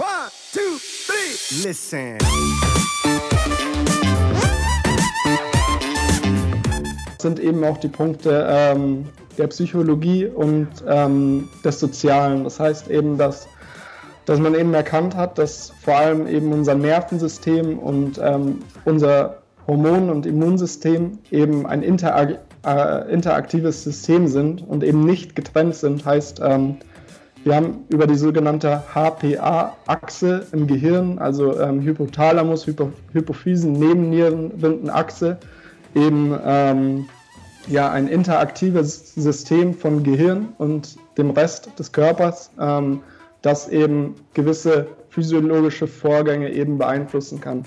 One, two, three. Listen. sind eben auch die Punkte ähm, der Psychologie und ähm, des Sozialen. Das heißt eben, dass, dass man eben erkannt hat, dass vor allem eben unser Nervensystem und ähm, unser Hormon- und Immunsystem eben ein interag äh, interaktives System sind und eben nicht getrennt sind. Heißt, ähm, wir haben über die sogenannte HPA-Achse im Gehirn, also ähm, Hypothalamus, Hypo Hypophysen, Nebennierenrindenachse, eben ähm, ja, ein interaktives System von Gehirn und dem Rest des Körpers, ähm, das eben gewisse physiologische Vorgänge eben beeinflussen kann.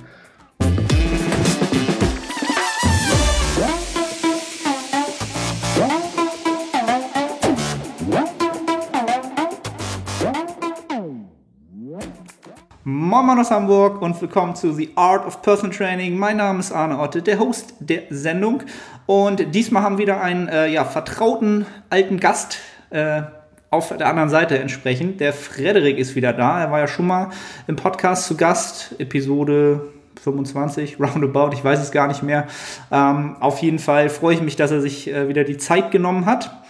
Moin Moin aus Hamburg und willkommen zu The Art of Personal Training. Mein Name ist Arne Otte, der Host der Sendung. Und diesmal haben wir wieder einen äh, ja, vertrauten alten Gast äh, auf der anderen Seite entsprechend. Der Frederik ist wieder da. Er war ja schon mal im Podcast zu Gast, Episode 25, roundabout, ich weiß es gar nicht mehr. Ähm, auf jeden Fall freue ich mich, dass er sich äh, wieder die Zeit genommen hat.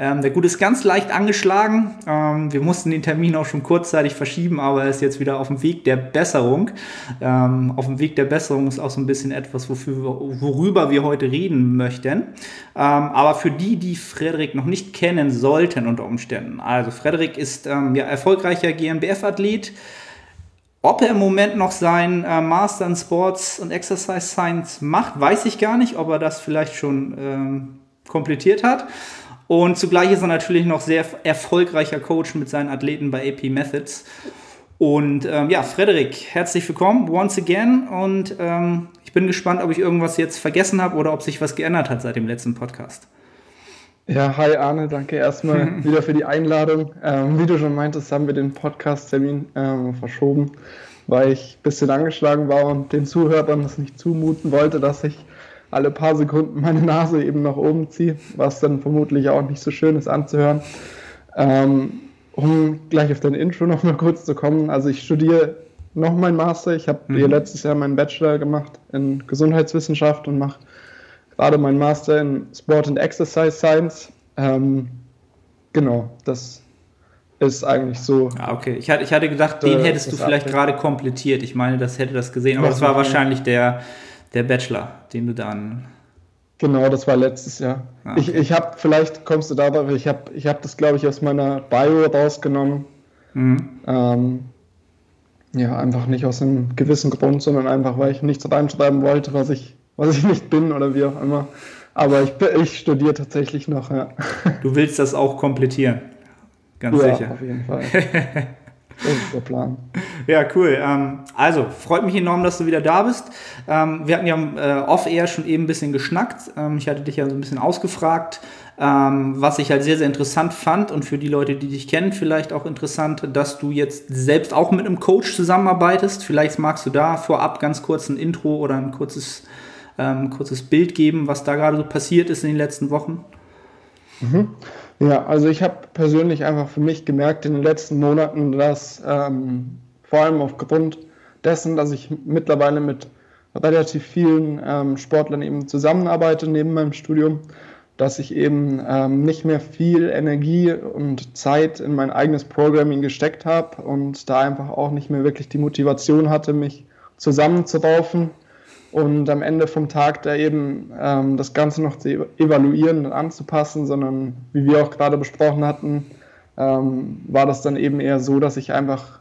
Ähm, der Gut ist ganz leicht angeschlagen. Ähm, wir mussten den Termin auch schon kurzzeitig verschieben, aber er ist jetzt wieder auf dem Weg der Besserung. Ähm, auf dem Weg der Besserung ist auch so ein bisschen etwas, wofür, worüber wir heute reden möchten. Ähm, aber für die, die Frederik noch nicht kennen sollten unter Umständen. Also Frederik ist ähm, ja erfolgreicher GmbF-Athlet. Ob er im Moment noch sein äh, Master in Sports und Exercise Science macht, weiß ich gar nicht, ob er das vielleicht schon ähm, komplettiert hat. Und zugleich ist er natürlich noch sehr erfolgreicher Coach mit seinen Athleten bei AP Methods. Und ähm, ja, Frederik, herzlich willkommen once again. Und ähm, ich bin gespannt, ob ich irgendwas jetzt vergessen habe oder ob sich was geändert hat seit dem letzten Podcast. Ja, hi Arne, danke erstmal wieder für die Einladung. Ähm, wie du schon meintest, haben wir den Podcast-Termin ähm, verschoben, weil ich ein bisschen angeschlagen war und den Zuhörern das nicht zumuten wollte, dass ich alle paar Sekunden meine Nase eben nach oben ziehe, was dann vermutlich auch nicht so schön ist anzuhören. Ähm, um gleich auf dein Intro noch mal kurz zu kommen, also ich studiere noch mein Master. Ich habe mhm. letztes Jahr meinen Bachelor gemacht in Gesundheitswissenschaft und mache gerade meinen Master in Sport and Exercise Science. Ähm, genau, das ist eigentlich so. Ah, okay. Ich hatte, ich hatte gedacht, den hättest du vielleicht gerade komplettiert. Ich meine, das hätte das gesehen, aber das war wahrscheinlich der der Bachelor, den du dann. Genau, das war letztes Jahr. Ah. Ich, ich habe, vielleicht kommst du darauf, ich habe ich hab das, glaube ich, aus meiner Bio rausgenommen. Mhm. Ähm, ja, einfach nicht aus einem gewissen Grund, sondern einfach, weil ich nichts reinschreiben wollte, was ich, was ich nicht bin oder wie auch immer. Aber ich, ich studiere tatsächlich noch, ja. Du willst das auch komplettieren? Ganz ja, sicher. auf jeden Fall. Das ist der Plan. Ja, cool. Ähm, also, freut mich enorm, dass du wieder da bist. Ähm, wir hatten ja äh, off-air schon eben ein bisschen geschnackt. Ähm, ich hatte dich ja so ein bisschen ausgefragt, was ich halt sehr, sehr interessant fand und für die Leute, die dich kennen, vielleicht auch interessant, dass du jetzt selbst auch mit einem Coach zusammenarbeitest. Vielleicht magst du da vorab ganz kurz ein Intro oder ein kurzes, kurzes Bild geben, was da gerade so passiert ist in den letzten Wochen. Mhm. Ja, also ich habe persönlich einfach für mich gemerkt in den letzten Monaten, dass ähm, vor allem aufgrund dessen, dass ich mittlerweile mit relativ vielen ähm, Sportlern eben zusammenarbeite neben meinem Studium, dass ich eben ähm, nicht mehr viel Energie und Zeit in mein eigenes Programming gesteckt habe und da einfach auch nicht mehr wirklich die Motivation hatte, mich zusammenzuraufen und am Ende vom Tag da eben ähm, das Ganze noch zu evaluieren und anzupassen, sondern wie wir auch gerade besprochen hatten, ähm, war das dann eben eher so, dass ich einfach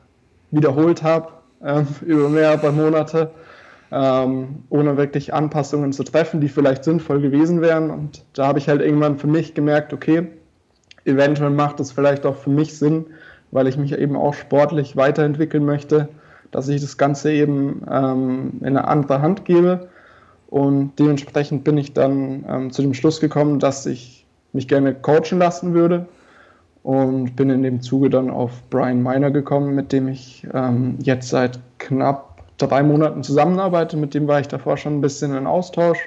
wiederholt habe ähm, über mehrere Monate, ähm, ohne wirklich Anpassungen zu treffen, die vielleicht sinnvoll gewesen wären. Und da habe ich halt irgendwann für mich gemerkt, okay, eventuell macht es vielleicht auch für mich Sinn, weil ich mich eben auch sportlich weiterentwickeln möchte dass ich das Ganze eben ähm, in eine andere Hand gebe. Und dementsprechend bin ich dann ähm, zu dem Schluss gekommen, dass ich mich gerne coachen lassen würde. Und bin in dem Zuge dann auf Brian Miner gekommen, mit dem ich ähm, jetzt seit knapp drei Monaten zusammenarbeite. Mit dem war ich davor schon ein bisschen in Austausch.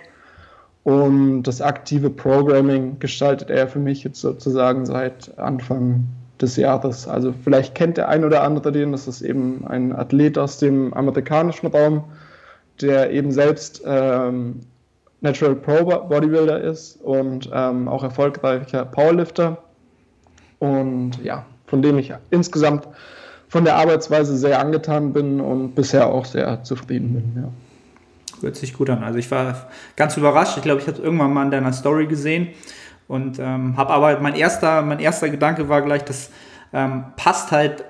Und das aktive Programming gestaltet er für mich jetzt sozusagen seit Anfang des Jahres. Also vielleicht kennt der ein oder andere den, das ist eben ein Athlet aus dem amerikanischen Raum, der eben selbst ähm, Natural Pro Bodybuilder ist und ähm, auch erfolgreicher Powerlifter. Und ja, von dem ich insgesamt von der Arbeitsweise sehr angetan bin und bisher auch sehr zufrieden bin. Ja. Hört sich gut an. Also ich war ganz überrascht. Ich glaube, ich habe es irgendwann mal in deiner Story gesehen und ähm, habe aber mein erster, mein erster Gedanke war gleich, das ähm, passt halt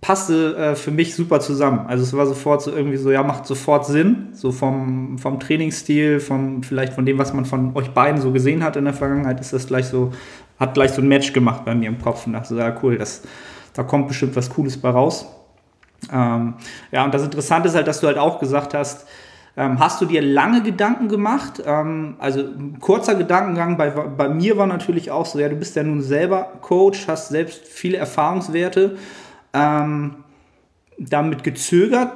passte äh, für mich super zusammen. Also es war sofort so irgendwie so, ja, macht sofort Sinn, so vom, vom Trainingsstil, vom, vielleicht von dem, was man von euch beiden so gesehen hat in der Vergangenheit, ist das gleich so, hat gleich so ein Match gemacht bei mir im Kopf und dachte so, ja, cool, das, da kommt bestimmt was Cooles bei raus. Ähm, ja, und das Interessante ist halt, dass du halt auch gesagt hast, hast du dir lange Gedanken gemacht? Ähm, also kurzer Gedankengang bei, bei mir war natürlich auch so, ja, du bist ja nun selber Coach, hast selbst viele Erfahrungswerte ähm, damit gezögert,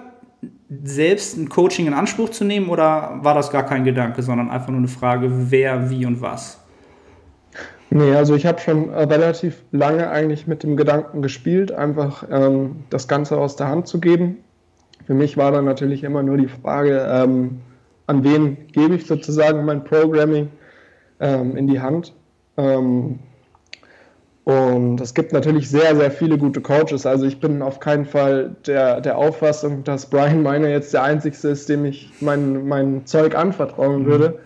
selbst ein Coaching in Anspruch zu nehmen oder war das gar kein Gedanke, sondern einfach nur eine Frage, wer, wie und was? Nee, also ich habe schon relativ lange eigentlich mit dem Gedanken gespielt, einfach ähm, das Ganze aus der Hand zu geben. Für mich war dann natürlich immer nur die Frage, ähm, an wen gebe ich sozusagen mein Programming ähm, in die Hand. Ähm, und es gibt natürlich sehr, sehr viele gute Coaches. Also ich bin auf keinen Fall der, der Auffassung, dass Brian Miner jetzt der Einzige ist, dem ich mein, mein Zeug anvertrauen mhm. würde.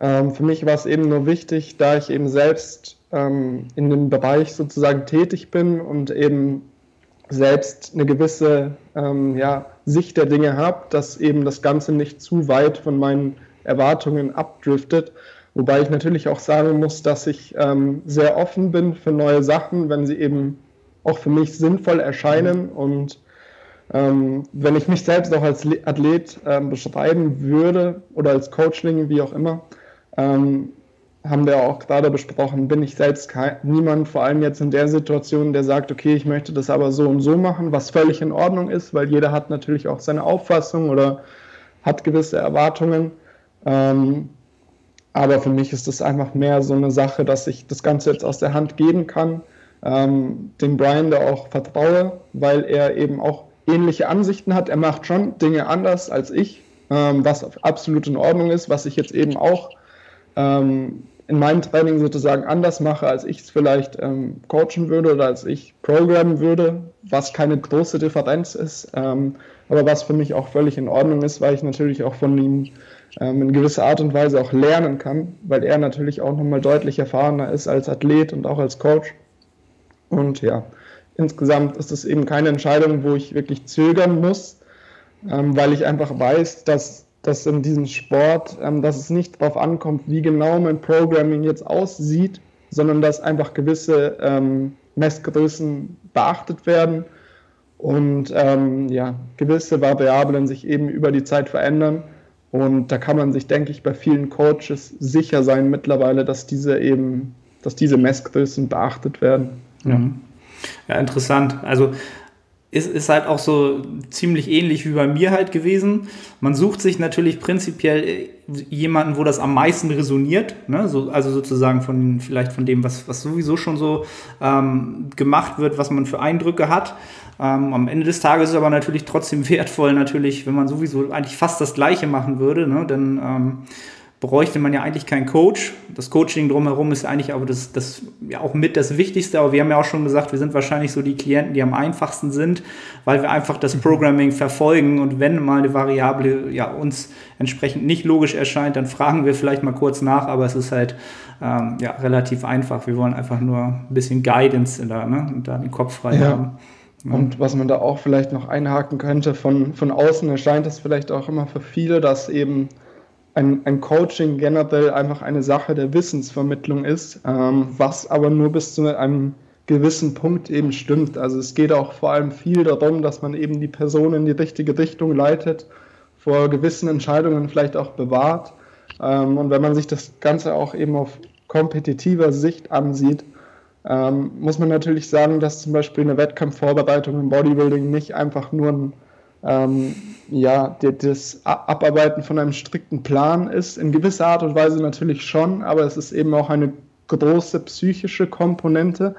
Ähm, für mich war es eben nur wichtig, da ich eben selbst ähm, in dem Bereich sozusagen tätig bin und eben selbst eine gewisse ähm, ja, Sicht der Dinge habe, dass eben das Ganze nicht zu weit von meinen Erwartungen abdriftet Wobei ich natürlich auch sagen muss, dass ich ähm, sehr offen bin für neue Sachen, wenn sie eben auch für mich sinnvoll erscheinen. Und ähm, wenn ich mich selbst auch als Athlet ähm, beschreiben würde oder als Coachling, wie auch immer, ähm, haben wir auch gerade besprochen, bin ich selbst kein, niemand, vor allem jetzt in der Situation, der sagt, okay, ich möchte das aber so und so machen, was völlig in Ordnung ist, weil jeder hat natürlich auch seine Auffassung oder hat gewisse Erwartungen. Ähm, aber für mich ist es einfach mehr so eine Sache, dass ich das Ganze jetzt aus der Hand geben kann, ähm, dem Brian da auch vertraue, weil er eben auch ähnliche Ansichten hat. Er macht schon Dinge anders als ich, ähm, was absolut in Ordnung ist, was ich jetzt eben auch ähm, in meinem Training sozusagen anders mache, als ich es vielleicht ähm, coachen würde oder als ich programmen würde, was keine große Differenz ist, ähm, aber was für mich auch völlig in Ordnung ist, weil ich natürlich auch von ihm ähm, in gewisser Art und Weise auch lernen kann, weil er natürlich auch nochmal deutlich erfahrener ist als Athlet und auch als Coach. Und ja, insgesamt ist es eben keine Entscheidung, wo ich wirklich zögern muss, ähm, weil ich einfach weiß, dass, dass in diesem Sport, ähm, dass es nicht darauf ankommt, wie genau mein Programming jetzt aussieht, sondern dass einfach gewisse ähm, Messgrößen beachtet werden und ähm, ja, gewisse Variablen sich eben über die Zeit verändern und da kann man sich, denke ich, bei vielen Coaches sicher sein mittlerweile, dass diese eben, dass diese Messgrößen beachtet werden. Ja, ja interessant. Also ist, ist halt auch so ziemlich ähnlich wie bei mir halt gewesen. Man sucht sich natürlich prinzipiell jemanden, wo das am meisten resoniert, ne? so, also sozusagen von vielleicht von dem, was, was sowieso schon so ähm, gemacht wird, was man für Eindrücke hat. Ähm, am Ende des Tages ist es aber natürlich trotzdem wertvoll, natürlich, wenn man sowieso eigentlich fast das Gleiche machen würde, ne? dann ähm, bräuchte man ja eigentlich keinen Coach. Das Coaching drumherum ist eigentlich aber das, das ja auch mit das Wichtigste. Aber wir haben ja auch schon gesagt, wir sind wahrscheinlich so die Klienten, die am einfachsten sind, weil wir einfach das mhm. Programming verfolgen und wenn mal eine Variable ja uns entsprechend nicht logisch erscheint, dann fragen wir vielleicht mal kurz nach, aber es ist halt ähm, ja relativ einfach. Wir wollen einfach nur ein bisschen Guidance da, ne? und da den Kopf frei ja. haben. Und was man da auch vielleicht noch einhaken könnte, von, von außen erscheint es vielleicht auch immer für viele, dass eben ein, ein Coaching generell einfach eine Sache der Wissensvermittlung ist, ähm, was aber nur bis zu einem gewissen Punkt eben stimmt. Also es geht auch vor allem viel darum, dass man eben die Person in die richtige Richtung leitet, vor gewissen Entscheidungen vielleicht auch bewahrt. Ähm, und wenn man sich das Ganze auch eben auf kompetitiver Sicht ansieht, ähm, muss man natürlich sagen, dass zum Beispiel eine Wettkampfvorbereitung im Bodybuilding nicht einfach nur ein ähm, ja, das Abarbeiten von einem strikten Plan ist. In gewisser Art und Weise natürlich schon, aber es ist eben auch eine große psychische Komponente,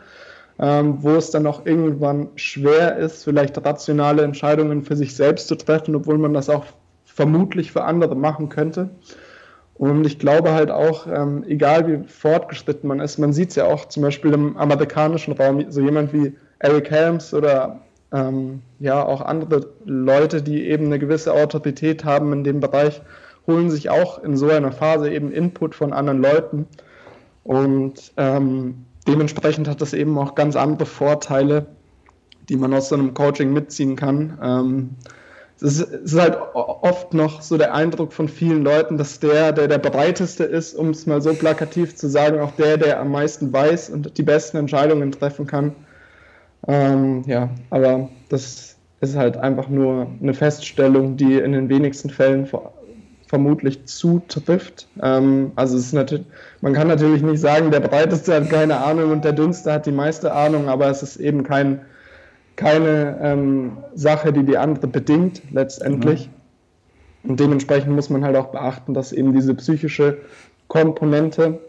ähm, wo es dann auch irgendwann schwer ist, vielleicht rationale Entscheidungen für sich selbst zu treffen, obwohl man das auch vermutlich für andere machen könnte. Und ich glaube halt auch, ähm, egal wie fortgeschritten man ist, man sieht es ja auch zum Beispiel im amerikanischen Raum, so jemand wie Eric Helms oder ähm, ja auch andere Leute, die eben eine gewisse Autorität haben in dem Bereich, holen sich auch in so einer Phase eben Input von anderen Leuten. Und ähm, dementsprechend hat das eben auch ganz andere Vorteile, die man aus so einem Coaching mitziehen kann. Ähm, es, ist, es ist halt oft noch so der Eindruck von vielen Leuten, dass der, der der breiteste ist, um es mal so plakativ zu sagen, auch der, der am meisten weiß und die besten Entscheidungen treffen kann. Ähm, ja, aber das ist halt einfach nur eine Feststellung, die in den wenigsten Fällen vor, vermutlich zutrifft. Ähm, also es ist natürlich, man kann natürlich nicht sagen, der Breiteste hat keine Ahnung und der Dünnste hat die meiste Ahnung, aber es ist eben kein, keine ähm, Sache, die die andere bedingt letztendlich. Mhm. Und dementsprechend muss man halt auch beachten, dass eben diese psychische Komponente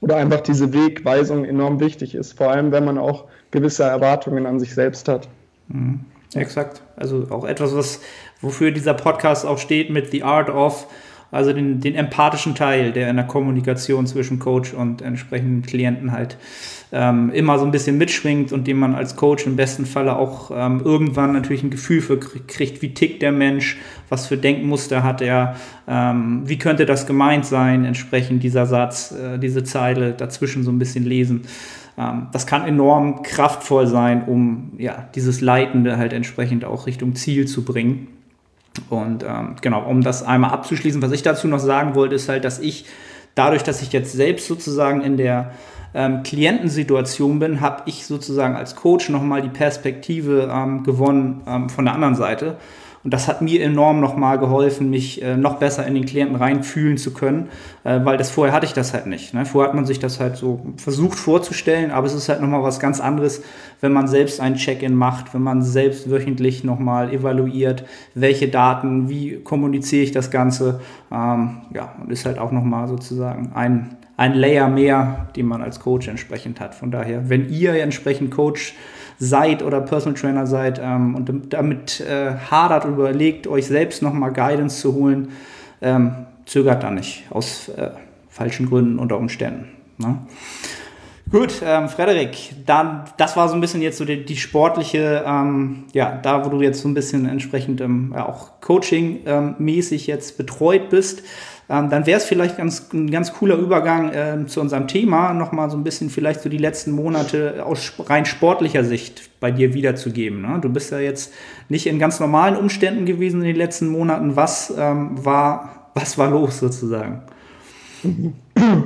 oder einfach diese Wegweisung enorm wichtig ist, vor allem wenn man auch gewisse Erwartungen an sich selbst hat. Mhm. Exakt. Also auch etwas, was wofür dieser Podcast auch steht mit The Art of, also den, den empathischen Teil, der in der Kommunikation zwischen Coach und entsprechenden Klienten halt ähm, immer so ein bisschen mitschwingt und dem man als Coach im besten Falle auch ähm, irgendwann natürlich ein Gefühl für kriegt, wie tickt der Mensch, was für Denkmuster hat er, ähm, wie könnte das gemeint sein, entsprechend dieser Satz, äh, diese Zeile dazwischen so ein bisschen lesen. Ähm, das kann enorm kraftvoll sein, um ja, dieses Leitende halt entsprechend auch Richtung Ziel zu bringen. Und ähm, genau, um das einmal abzuschließen, was ich dazu noch sagen wollte, ist halt, dass ich dadurch, dass ich jetzt selbst sozusagen in der ähm, Klientensituation bin, habe ich sozusagen als Coach nochmal die Perspektive ähm, gewonnen ähm, von der anderen Seite und das hat mir enorm nochmal geholfen, mich äh, noch besser in den Klienten reinfühlen zu können, äh, weil das vorher hatte ich das halt nicht. Ne? Vorher hat man sich das halt so versucht vorzustellen, aber es ist halt nochmal was ganz anderes, wenn man selbst ein Check-in macht, wenn man selbst wöchentlich nochmal evaluiert, welche Daten, wie kommuniziere ich das Ganze. Ähm, ja, und ist halt auch nochmal sozusagen ein, ein Layer mehr, den man als Coach entsprechend hat. Von daher, wenn ihr entsprechend Coach seid oder Personal Trainer seid ähm, und damit äh, hadert und überlegt, euch selbst nochmal Guidance zu holen, ähm, zögert da nicht aus äh, falschen Gründen unter Umständen. Ne? Gut, ähm, Frederik, dann, das war so ein bisschen jetzt so die, die sportliche, ähm, ja, da wo du jetzt so ein bisschen entsprechend ähm, auch Coaching-mäßig ähm, jetzt betreut bist. Ähm, dann wäre es vielleicht ganz, ein ganz cooler Übergang äh, zu unserem Thema, nochmal so ein bisschen vielleicht so die letzten Monate aus rein sportlicher Sicht bei dir wiederzugeben. Ne? Du bist ja jetzt nicht in ganz normalen Umständen gewesen in den letzten Monaten. Was, ähm, war, was war los sozusagen?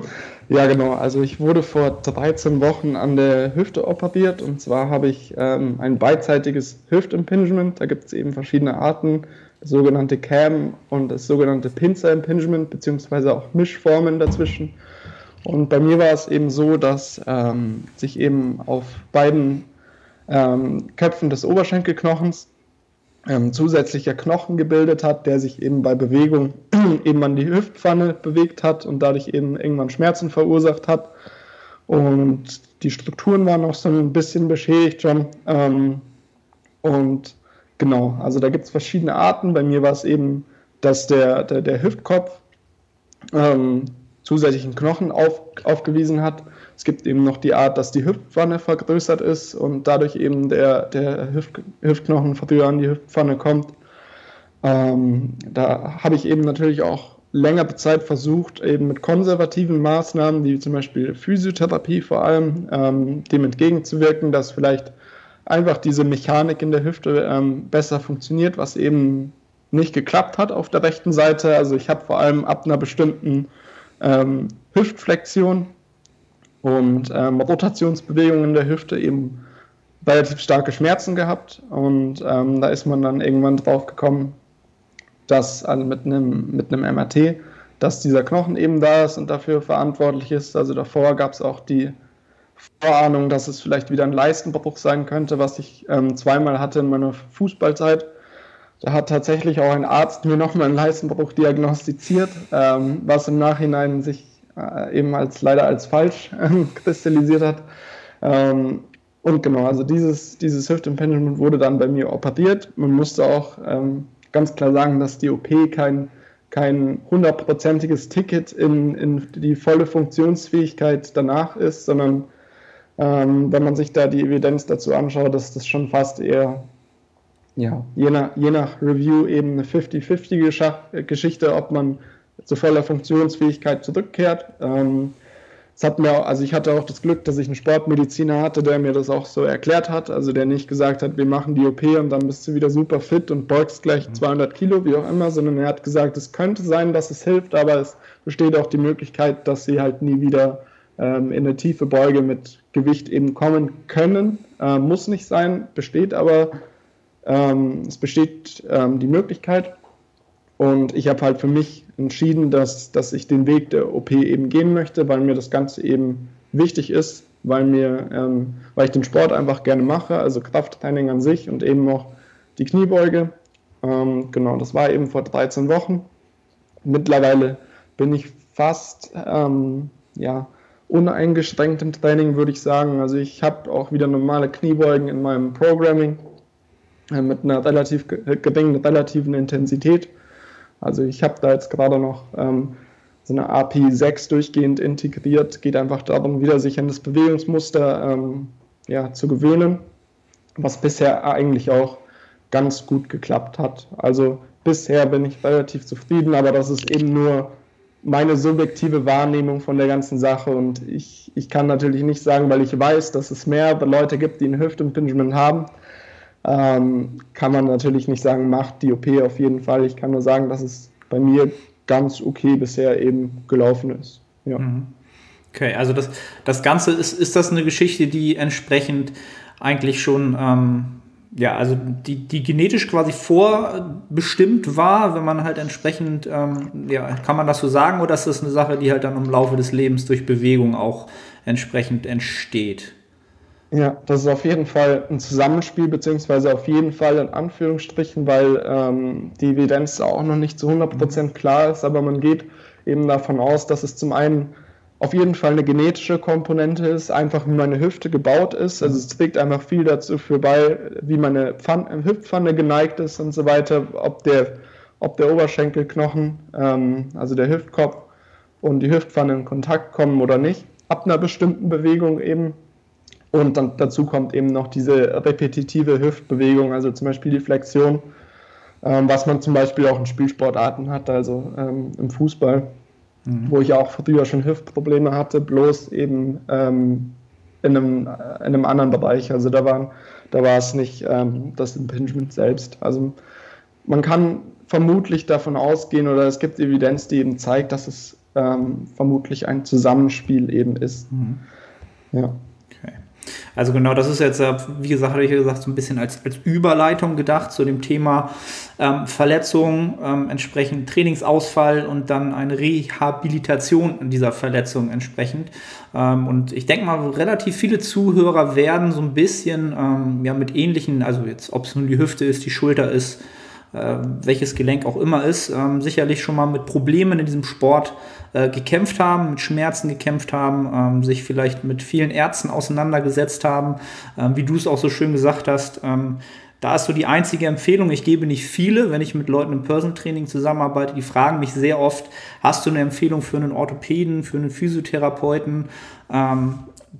Ja, genau. Also ich wurde vor 13 Wochen an der Hüfte operiert und zwar habe ich ähm, ein beidseitiges Hüftimpingement. Da gibt es eben verschiedene Arten sogenannte Cam und das sogenannte Pincer Impingement, beziehungsweise auch Mischformen dazwischen. Und bei mir war es eben so, dass ähm, sich eben auf beiden ähm, Köpfen des Oberschenkelknochens ähm, zusätzlicher Knochen gebildet hat, der sich eben bei Bewegung eben an die Hüftpfanne bewegt hat und dadurch eben irgendwann Schmerzen verursacht hat. Und die Strukturen waren auch so ein bisschen beschädigt schon. Ähm, und Genau, also da gibt es verschiedene Arten. Bei mir war es eben, dass der, der, der Hüftkopf ähm, zusätzlichen Knochen auf, aufgewiesen hat. Es gibt eben noch die Art, dass die Hüftpfanne vergrößert ist und dadurch eben der, der Hüft, Hüftknochen früher an die Hüftpfanne kommt. Ähm, da habe ich eben natürlich auch längere Zeit versucht, eben mit konservativen Maßnahmen, wie zum Beispiel Physiotherapie vor allem, ähm, dem entgegenzuwirken, dass vielleicht einfach diese Mechanik in der Hüfte ähm, besser funktioniert, was eben nicht geklappt hat auf der rechten Seite. Also ich habe vor allem ab einer bestimmten ähm, Hüftflexion und ähm, Rotationsbewegungen in der Hüfte eben relativ starke Schmerzen gehabt und ähm, da ist man dann irgendwann drauf gekommen, dass also mit einem mit einem MRT, dass dieser Knochen eben da ist und dafür verantwortlich ist. Also davor gab es auch die Vorahnung, dass es vielleicht wieder ein Leistenbruch sein könnte, was ich ähm, zweimal hatte in meiner Fußballzeit. Da hat tatsächlich auch ein Arzt mir nochmal einen Leistenbruch diagnostiziert, ähm, was im Nachhinein sich äh, eben als leider als falsch äh, kristallisiert hat. Ähm, Und genau, also dieses, dieses Hüftimpingement wurde dann bei mir operiert. Man musste auch ähm, ganz klar sagen, dass die OP kein kein hundertprozentiges Ticket in, in die volle Funktionsfähigkeit danach ist, sondern ähm, wenn man sich da die Evidenz dazu anschaut, ist das schon fast eher, ja, je nach, je nach Review eben eine 50-50-Geschichte, ob man zu voller Funktionsfähigkeit zurückkehrt. Ähm, es hat mir, also ich hatte auch das Glück, dass ich einen Sportmediziner hatte, der mir das auch so erklärt hat, also der nicht gesagt hat, wir machen die OP und dann bist du wieder super fit und beugst gleich 200 mhm. Kilo, wie auch immer, sondern er hat gesagt, es könnte sein, dass es hilft, aber es besteht auch die Möglichkeit, dass sie halt nie wieder ähm, in eine tiefe Beuge mit Gewicht eben kommen können. Äh, muss nicht sein, besteht aber, ähm, es besteht ähm, die Möglichkeit. Und ich habe halt für mich entschieden, dass, dass ich den Weg der OP eben gehen möchte, weil mir das Ganze eben wichtig ist, weil, mir, ähm, weil ich den Sport einfach gerne mache, also Krafttraining an sich und eben auch die Kniebeuge. Ähm, genau, das war eben vor 13 Wochen. Mittlerweile bin ich fast ähm, ja, uneingeschränkt im Training, würde ich sagen. Also ich habe auch wieder normale Kniebeugen in meinem Programming äh, mit einer relativ geringen relativen Intensität also ich habe da jetzt gerade noch ähm, so eine API 6 durchgehend integriert. Geht einfach darum, wieder sich an das Bewegungsmuster ähm, ja, zu gewöhnen, was bisher eigentlich auch ganz gut geklappt hat. Also bisher bin ich relativ zufrieden, aber das ist eben nur meine subjektive Wahrnehmung von der ganzen Sache und ich, ich kann natürlich nicht sagen, weil ich weiß, dass es mehr Leute gibt, die ein Hüftimpingement haben, ähm, kann man natürlich nicht sagen, macht die OP auf jeden Fall. Ich kann nur sagen, dass es bei mir ganz okay bisher eben gelaufen ist. Ja. Mhm. Okay, also das, das Ganze ist, ist das eine Geschichte, die entsprechend eigentlich schon, ähm, ja, also die, die genetisch quasi vorbestimmt war, wenn man halt entsprechend, ähm, ja, kann man das so sagen, oder ist das eine Sache, die halt dann im Laufe des Lebens durch Bewegung auch entsprechend entsteht? Ja, das ist auf jeden Fall ein Zusammenspiel, beziehungsweise auf jeden Fall in Anführungsstrichen, weil ähm, die Evidenz auch noch nicht zu 100% klar ist, aber man geht eben davon aus, dass es zum einen auf jeden Fall eine genetische Komponente ist, einfach wie meine Hüfte gebaut ist. Also es trägt einfach viel dazu für bei, wie meine Pfanne, Hüftpfanne geneigt ist und so weiter, ob der, ob der Oberschenkelknochen, ähm, also der Hüftkopf und die Hüftpfanne in Kontakt kommen oder nicht, ab einer bestimmten Bewegung eben. Und dann dazu kommt eben noch diese repetitive Hüftbewegung, also zum Beispiel die Flexion, ähm, was man zum Beispiel auch in Spielsportarten hat, also ähm, im Fußball, mhm. wo ich auch früher schon Hüftprobleme hatte, bloß eben ähm, in, einem, in einem anderen Bereich. Also da, waren, da war es nicht ähm, das Impingement selbst. Also man kann vermutlich davon ausgehen oder es gibt Evidenz, die eben zeigt, dass es ähm, vermutlich ein Zusammenspiel eben ist. Mhm. Ja. Also genau, das ist jetzt, äh, wie gesagt, habe ich gesagt, so ein bisschen als, als Überleitung gedacht zu dem Thema ähm, Verletzung, ähm, entsprechend Trainingsausfall und dann eine Rehabilitation dieser Verletzung entsprechend. Ähm, und ich denke mal, relativ viele Zuhörer werden so ein bisschen ähm, ja, mit ähnlichen, also jetzt, ob es nun die Hüfte ist, die Schulter ist, äh, welches Gelenk auch immer ist, ähm, sicherlich schon mal mit Problemen in diesem Sport äh, gekämpft haben, mit Schmerzen gekämpft haben, ähm, sich vielleicht mit vielen Ärzten auseinandergesetzt haben, ähm, wie du es auch so schön gesagt hast. Ähm, da ist so die einzige Empfehlung, ich gebe nicht viele, wenn ich mit Leuten im Person Training zusammenarbeite, die fragen mich sehr oft, hast du eine Empfehlung für einen Orthopäden, für einen Physiotherapeuten?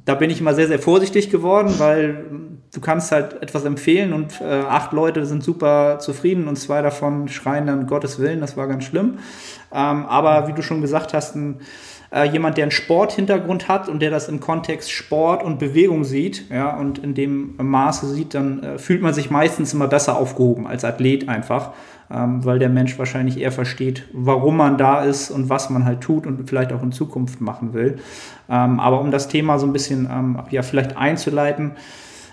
Da bin ich immer sehr, sehr vorsichtig geworden, weil du kannst halt etwas empfehlen und äh, acht Leute sind super zufrieden und zwei davon schreien dann Gottes Willen, das war ganz schlimm. Ähm, aber wie du schon gesagt hast, ein, äh, jemand, der einen Sporthintergrund hat und der das im Kontext Sport und Bewegung sieht, ja, und in dem Maße sieht, dann äh, fühlt man sich meistens immer besser aufgehoben als Athlet einfach, ähm, weil der Mensch wahrscheinlich eher versteht, warum man da ist und was man halt tut und vielleicht auch in Zukunft machen will. Ähm, aber um das Thema so ein bisschen ähm, ja, vielleicht einzuleiten,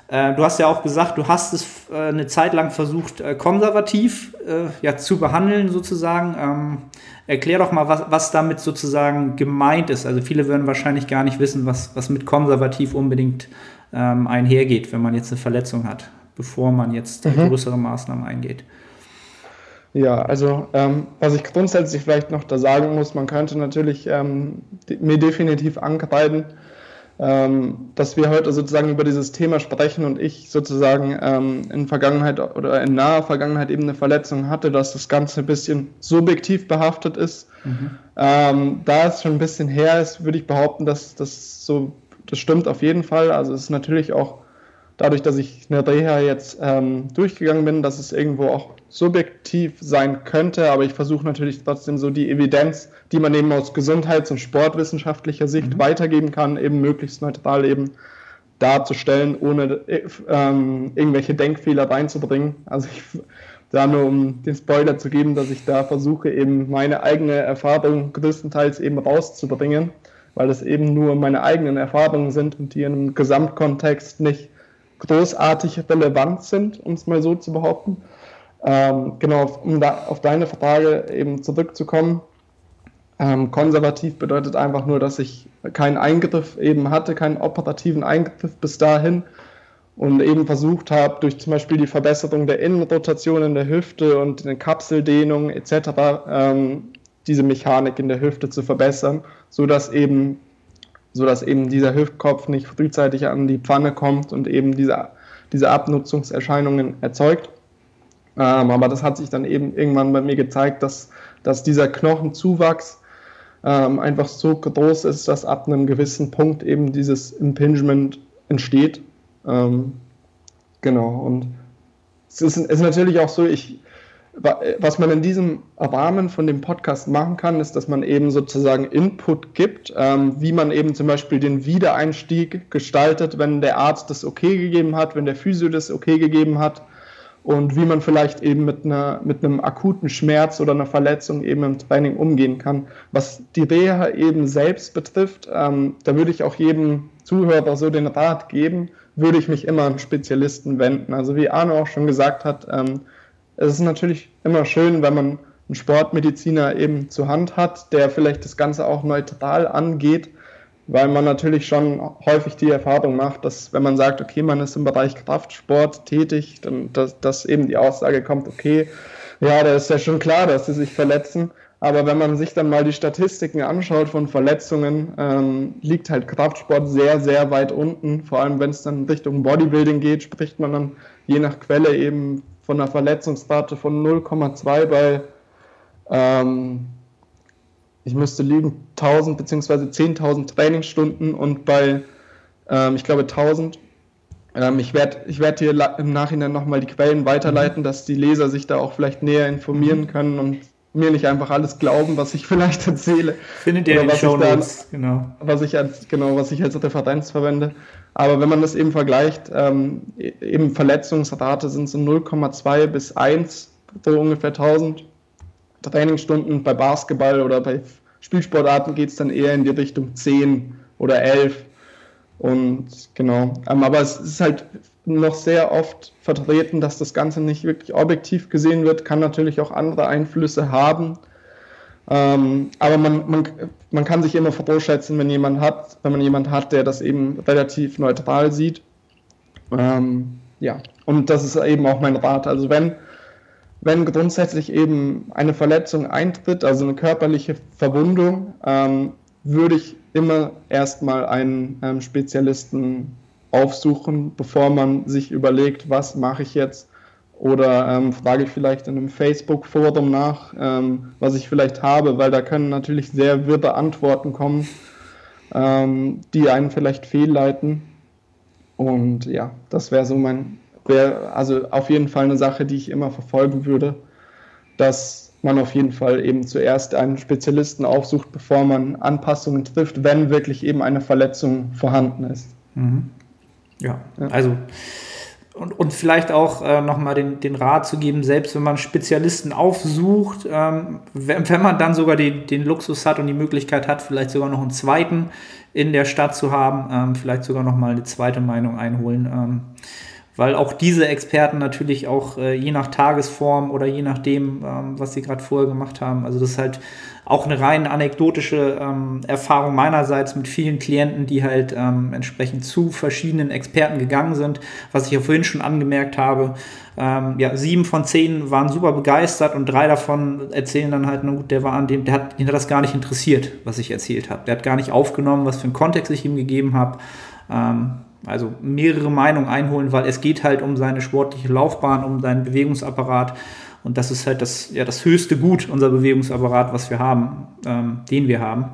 äh, du hast ja auch gesagt, du hast es äh, eine Zeit lang versucht, äh, konservativ ja, zu behandeln, sozusagen. Ähm, erklär doch mal, was, was damit sozusagen gemeint ist. Also viele würden wahrscheinlich gar nicht wissen, was, was mit konservativ unbedingt ähm, einhergeht, wenn man jetzt eine Verletzung hat, bevor man jetzt mhm. größere Maßnahmen eingeht. Ja, also ähm, was ich grundsätzlich vielleicht noch da sagen muss, man könnte natürlich ähm, mir definitiv ankreiden, ähm, dass wir heute sozusagen über dieses Thema sprechen und ich sozusagen ähm, in Vergangenheit oder in naher Vergangenheit eben eine Verletzung hatte, dass das Ganze ein bisschen subjektiv behaftet ist. Mhm. Ähm, da es schon ein bisschen her ist, würde ich behaupten, dass das so, das stimmt auf jeden Fall. Also es ist natürlich auch dadurch, dass ich eine Reha jetzt ähm, durchgegangen bin, dass es irgendwo auch subjektiv sein könnte, aber ich versuche natürlich trotzdem so die Evidenz, die man eben aus gesundheits- und sportwissenschaftlicher Sicht mhm. weitergeben kann, eben möglichst neutral eben darzustellen, ohne ähm, irgendwelche Denkfehler reinzubringen. Also ich, da nur um den Spoiler zu geben, dass ich da versuche, eben meine eigene Erfahrung größtenteils eben rauszubringen, weil das eben nur meine eigenen Erfahrungen sind und die in einem Gesamtkontext nicht großartig relevant sind, um es mal so zu behaupten. Ähm, genau, um da auf deine Frage eben zurückzukommen. Ähm, konservativ bedeutet einfach nur, dass ich keinen Eingriff eben hatte, keinen operativen Eingriff bis dahin und eben versucht habe, durch zum Beispiel die Verbesserung der Innenrotation in der Hüfte und eine Kapseldehnung etc. Ähm, diese Mechanik in der Hüfte zu verbessern, sodass eben, sodass eben dieser Hüftkopf nicht frühzeitig an die Pfanne kommt und eben diese, diese Abnutzungserscheinungen erzeugt. Ähm, aber das hat sich dann eben irgendwann bei mir gezeigt, dass, dass dieser Knochenzuwachs ähm, einfach so groß ist, dass ab einem gewissen Punkt eben dieses Impingement entsteht. Ähm, genau, und es ist, ist, natürlich auch so, ich, was man in diesem Rahmen von dem Podcast machen kann, ist, dass man eben sozusagen Input gibt, ähm, wie man eben zum Beispiel den Wiedereinstieg gestaltet, wenn der Arzt das okay gegeben hat, wenn der Physio das okay gegeben hat und wie man vielleicht eben mit, einer, mit einem akuten Schmerz oder einer Verletzung eben im Training umgehen kann. Was die Reha eben selbst betrifft, ähm, da würde ich auch jedem Zuhörer so den Rat geben, würde ich mich immer an Spezialisten wenden. Also wie Arno auch schon gesagt hat, ähm, es ist natürlich immer schön, wenn man einen Sportmediziner eben zur Hand hat, der vielleicht das Ganze auch neutral angeht weil man natürlich schon häufig die Erfahrung macht, dass wenn man sagt, okay, man ist im Bereich Kraftsport tätig, dann dass, dass eben die Aussage kommt, okay, ja, da ist ja schon klar, dass sie sich verletzen. Aber wenn man sich dann mal die Statistiken anschaut von Verletzungen, ähm, liegt halt Kraftsport sehr, sehr weit unten. Vor allem, wenn es dann Richtung Bodybuilding geht, spricht man dann je nach Quelle eben von einer Verletzungsrate von 0,2 bei ähm, ich müsste liegen 1000 bzw. 10.000 Trainingsstunden und bei, ähm, ich glaube, 1000. Ähm, ich werde ich werd hier im Nachhinein nochmal die Quellen weiterleiten, mhm. dass die Leser sich da auch vielleicht näher informieren mhm. können und mir nicht einfach alles glauben, was ich vielleicht erzähle. Findet ihr in den Show Notes, genau. Was ich als, genau, was ich als Referenz verwende. Aber wenn man das eben vergleicht, ähm, e-, eben Verletzungsrate sind so 0,2 bis 1 so ungefähr 1000 Trainingsstunden. Bei Basketball oder bei Spielsportarten geht es dann eher in die Richtung 10 oder 11. Und genau, ähm, aber es ist halt noch sehr oft vertreten, dass das Ganze nicht wirklich objektiv gesehen wird, kann natürlich auch andere Einflüsse haben. Ähm, aber man, man, man kann sich immer vorausschätzen, wenn jemand hat, wenn man jemand hat, der das eben relativ neutral sieht. Ähm, ja, und das ist eben auch mein Rat. Also wenn wenn grundsätzlich eben eine Verletzung eintritt, also eine körperliche Verwundung, ähm, würde ich immer erstmal einen ähm, Spezialisten aufsuchen, bevor man sich überlegt, was mache ich jetzt. Oder ähm, frage ich vielleicht in einem Facebook-Forum nach, ähm, was ich vielleicht habe, weil da können natürlich sehr wirre Antworten kommen, ähm, die einen vielleicht fehlleiten. Und ja, das wäre so mein wäre also auf jeden Fall eine Sache, die ich immer verfolgen würde, dass man auf jeden Fall eben zuerst einen Spezialisten aufsucht, bevor man Anpassungen trifft, wenn wirklich eben eine Verletzung vorhanden ist. Mhm. Ja, ja, also und, und vielleicht auch äh, nochmal den, den Rat zu geben, selbst wenn man Spezialisten aufsucht, ähm, wenn, wenn, man dann sogar die, den Luxus hat und die Möglichkeit hat, vielleicht sogar noch einen zweiten in der Stadt zu haben, ähm, vielleicht sogar nochmal eine zweite Meinung einholen. Ähm, weil auch diese Experten natürlich auch äh, je nach Tagesform oder je nachdem, ähm, was sie gerade vorher gemacht haben, also das ist halt auch eine rein anekdotische ähm, Erfahrung meinerseits mit vielen Klienten, die halt ähm, entsprechend zu verschiedenen Experten gegangen sind, was ich ja vorhin schon angemerkt habe. Ähm, ja, sieben von zehn waren super begeistert und drei davon erzählen dann halt, na gut, der war an dem, der hat, ihn hat das gar nicht interessiert, was ich erzählt habe. Der hat gar nicht aufgenommen, was für einen Kontext ich ihm gegeben habe. Also mehrere Meinungen einholen, weil es geht halt um seine sportliche Laufbahn, um seinen Bewegungsapparat. Und das ist halt das, ja, das höchste Gut, unser Bewegungsapparat, was wir haben, ähm, den wir haben.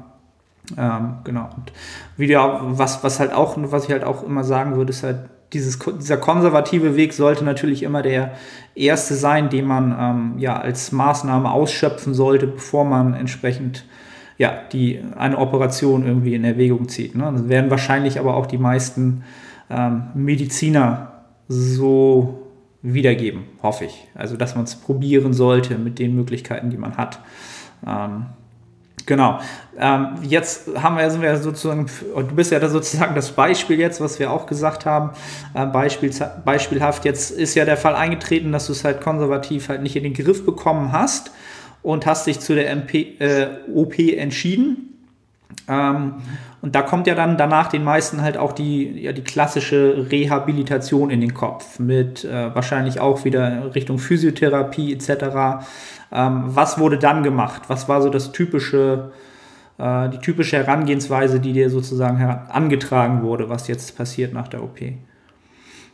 Ähm, genau. Und wieder, was, was halt auch, was ich halt auch immer sagen würde, ist halt, dieses, dieser konservative Weg sollte natürlich immer der erste sein, den man ähm, ja als Maßnahme ausschöpfen sollte, bevor man entsprechend ja, die eine Operation irgendwie in Erwägung zieht. Ne? Das werden wahrscheinlich aber auch die meisten ähm, Mediziner so wiedergeben, hoffe ich. Also, dass man es probieren sollte mit den Möglichkeiten, die man hat. Ähm, genau. Ähm, jetzt haben wir, sind wir sozusagen, du bist ja da sozusagen das Beispiel jetzt, was wir auch gesagt haben. Äh, Beispiel, beispielhaft, jetzt ist ja der Fall eingetreten, dass du es halt konservativ halt nicht in den Griff bekommen hast und hast dich zu der MP, äh, OP entschieden. Ähm, und da kommt ja dann danach den meisten halt auch die, ja, die klassische Rehabilitation in den Kopf mit äh, wahrscheinlich auch wieder Richtung Physiotherapie etc. Ähm, was wurde dann gemacht? Was war so das typische, äh, die typische Herangehensweise, die dir sozusagen angetragen wurde, was jetzt passiert nach der OP?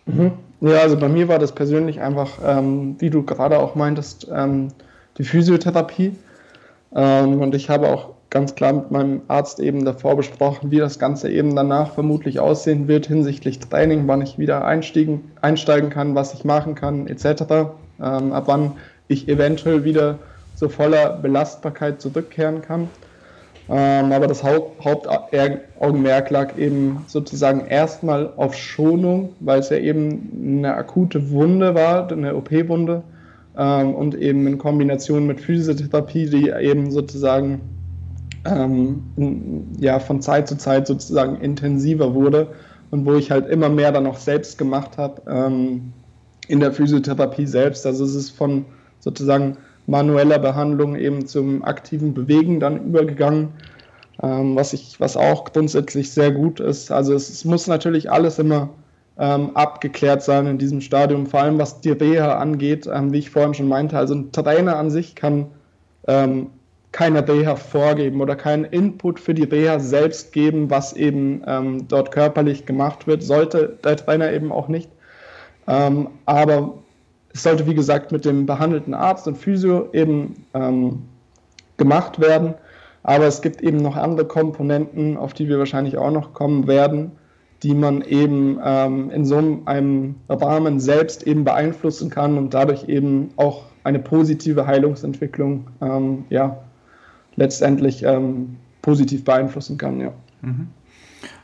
Mhm. Ja, also bei mir war das persönlich einfach, ähm, wie du gerade auch meintest, ähm, die Physiotherapie. Ähm, und ich habe auch ganz klar mit meinem Arzt eben davor besprochen, wie das Ganze eben danach vermutlich aussehen wird hinsichtlich Training, wann ich wieder einsteigen, einsteigen kann, was ich machen kann, etc. Ähm, ab wann ich eventuell wieder zu voller Belastbarkeit zurückkehren kann. Ähm, aber das Haupt, Hauptaugenmerk lag eben sozusagen erstmal auf Schonung, weil es ja eben eine akute Wunde war, eine OP-Wunde ähm, und eben in Kombination mit Physiotherapie, die eben sozusagen ähm, ja, von Zeit zu Zeit sozusagen intensiver wurde und wo ich halt immer mehr dann auch selbst gemacht habe ähm, in der Physiotherapie selbst. Also es ist von sozusagen manueller Behandlung eben zum aktiven Bewegen dann übergegangen, ähm, was, ich, was auch grundsätzlich sehr gut ist. Also es, es muss natürlich alles immer ähm, abgeklärt sein in diesem Stadium, vor allem was die Reha angeht, ähm, wie ich vorhin schon meinte. Also ein Trainer an sich kann ähm, keine Reha vorgeben oder keinen Input für die Reha selbst geben, was eben ähm, dort körperlich gemacht wird, sollte der Trainer eben auch nicht. Ähm, aber es sollte, wie gesagt, mit dem behandelten Arzt und Physio eben ähm, gemacht werden. Aber es gibt eben noch andere Komponenten, auf die wir wahrscheinlich auch noch kommen werden, die man eben ähm, in so einem Rahmen selbst eben beeinflussen kann und dadurch eben auch eine positive Heilungsentwicklung ähm, ja, letztendlich ähm, positiv beeinflussen kann. Ja. Mhm.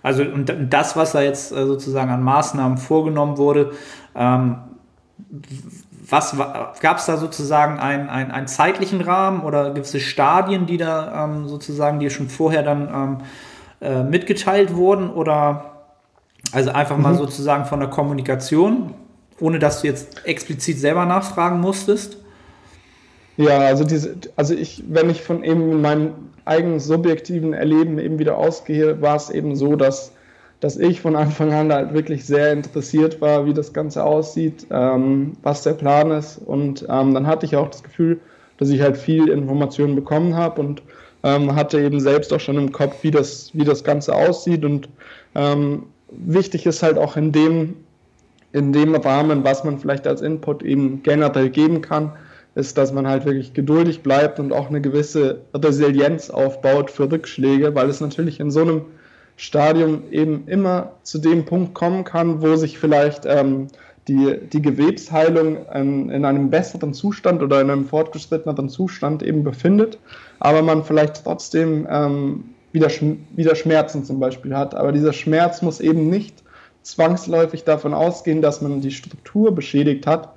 Also und das, was da jetzt äh, sozusagen an Maßnahmen vorgenommen wurde, ähm, was gab es da sozusagen einen, einen, einen zeitlichen Rahmen oder gewisse Stadien, die da ähm, sozusagen dir schon vorher dann ähm, äh, mitgeteilt wurden oder also einfach mal mhm. sozusagen von der Kommunikation, ohne dass du jetzt explizit selber nachfragen musstest? Ja, also diese, also ich, wenn ich von eben meinem eigenen subjektiven Erleben eben wieder ausgehe, war es eben so, dass, dass ich von Anfang an halt wirklich sehr interessiert war, wie das Ganze aussieht, ähm, was der Plan ist. Und ähm, dann hatte ich auch das Gefühl, dass ich halt viel Informationen bekommen habe und ähm, hatte eben selbst auch schon im Kopf, wie das, wie das Ganze aussieht. Und ähm, wichtig ist halt auch in dem, in dem Rahmen, was man vielleicht als Input eben generell geben kann, ist, dass man halt wirklich geduldig bleibt und auch eine gewisse Resilienz aufbaut für Rückschläge, weil es natürlich in so einem Stadium eben immer zu dem Punkt kommen kann, wo sich vielleicht ähm, die, die Gewebsheilung in, in einem besseren Zustand oder in einem fortgeschritteneren Zustand eben befindet, aber man vielleicht trotzdem ähm, wieder, wieder Schmerzen zum Beispiel hat. Aber dieser Schmerz muss eben nicht zwangsläufig davon ausgehen, dass man die Struktur beschädigt hat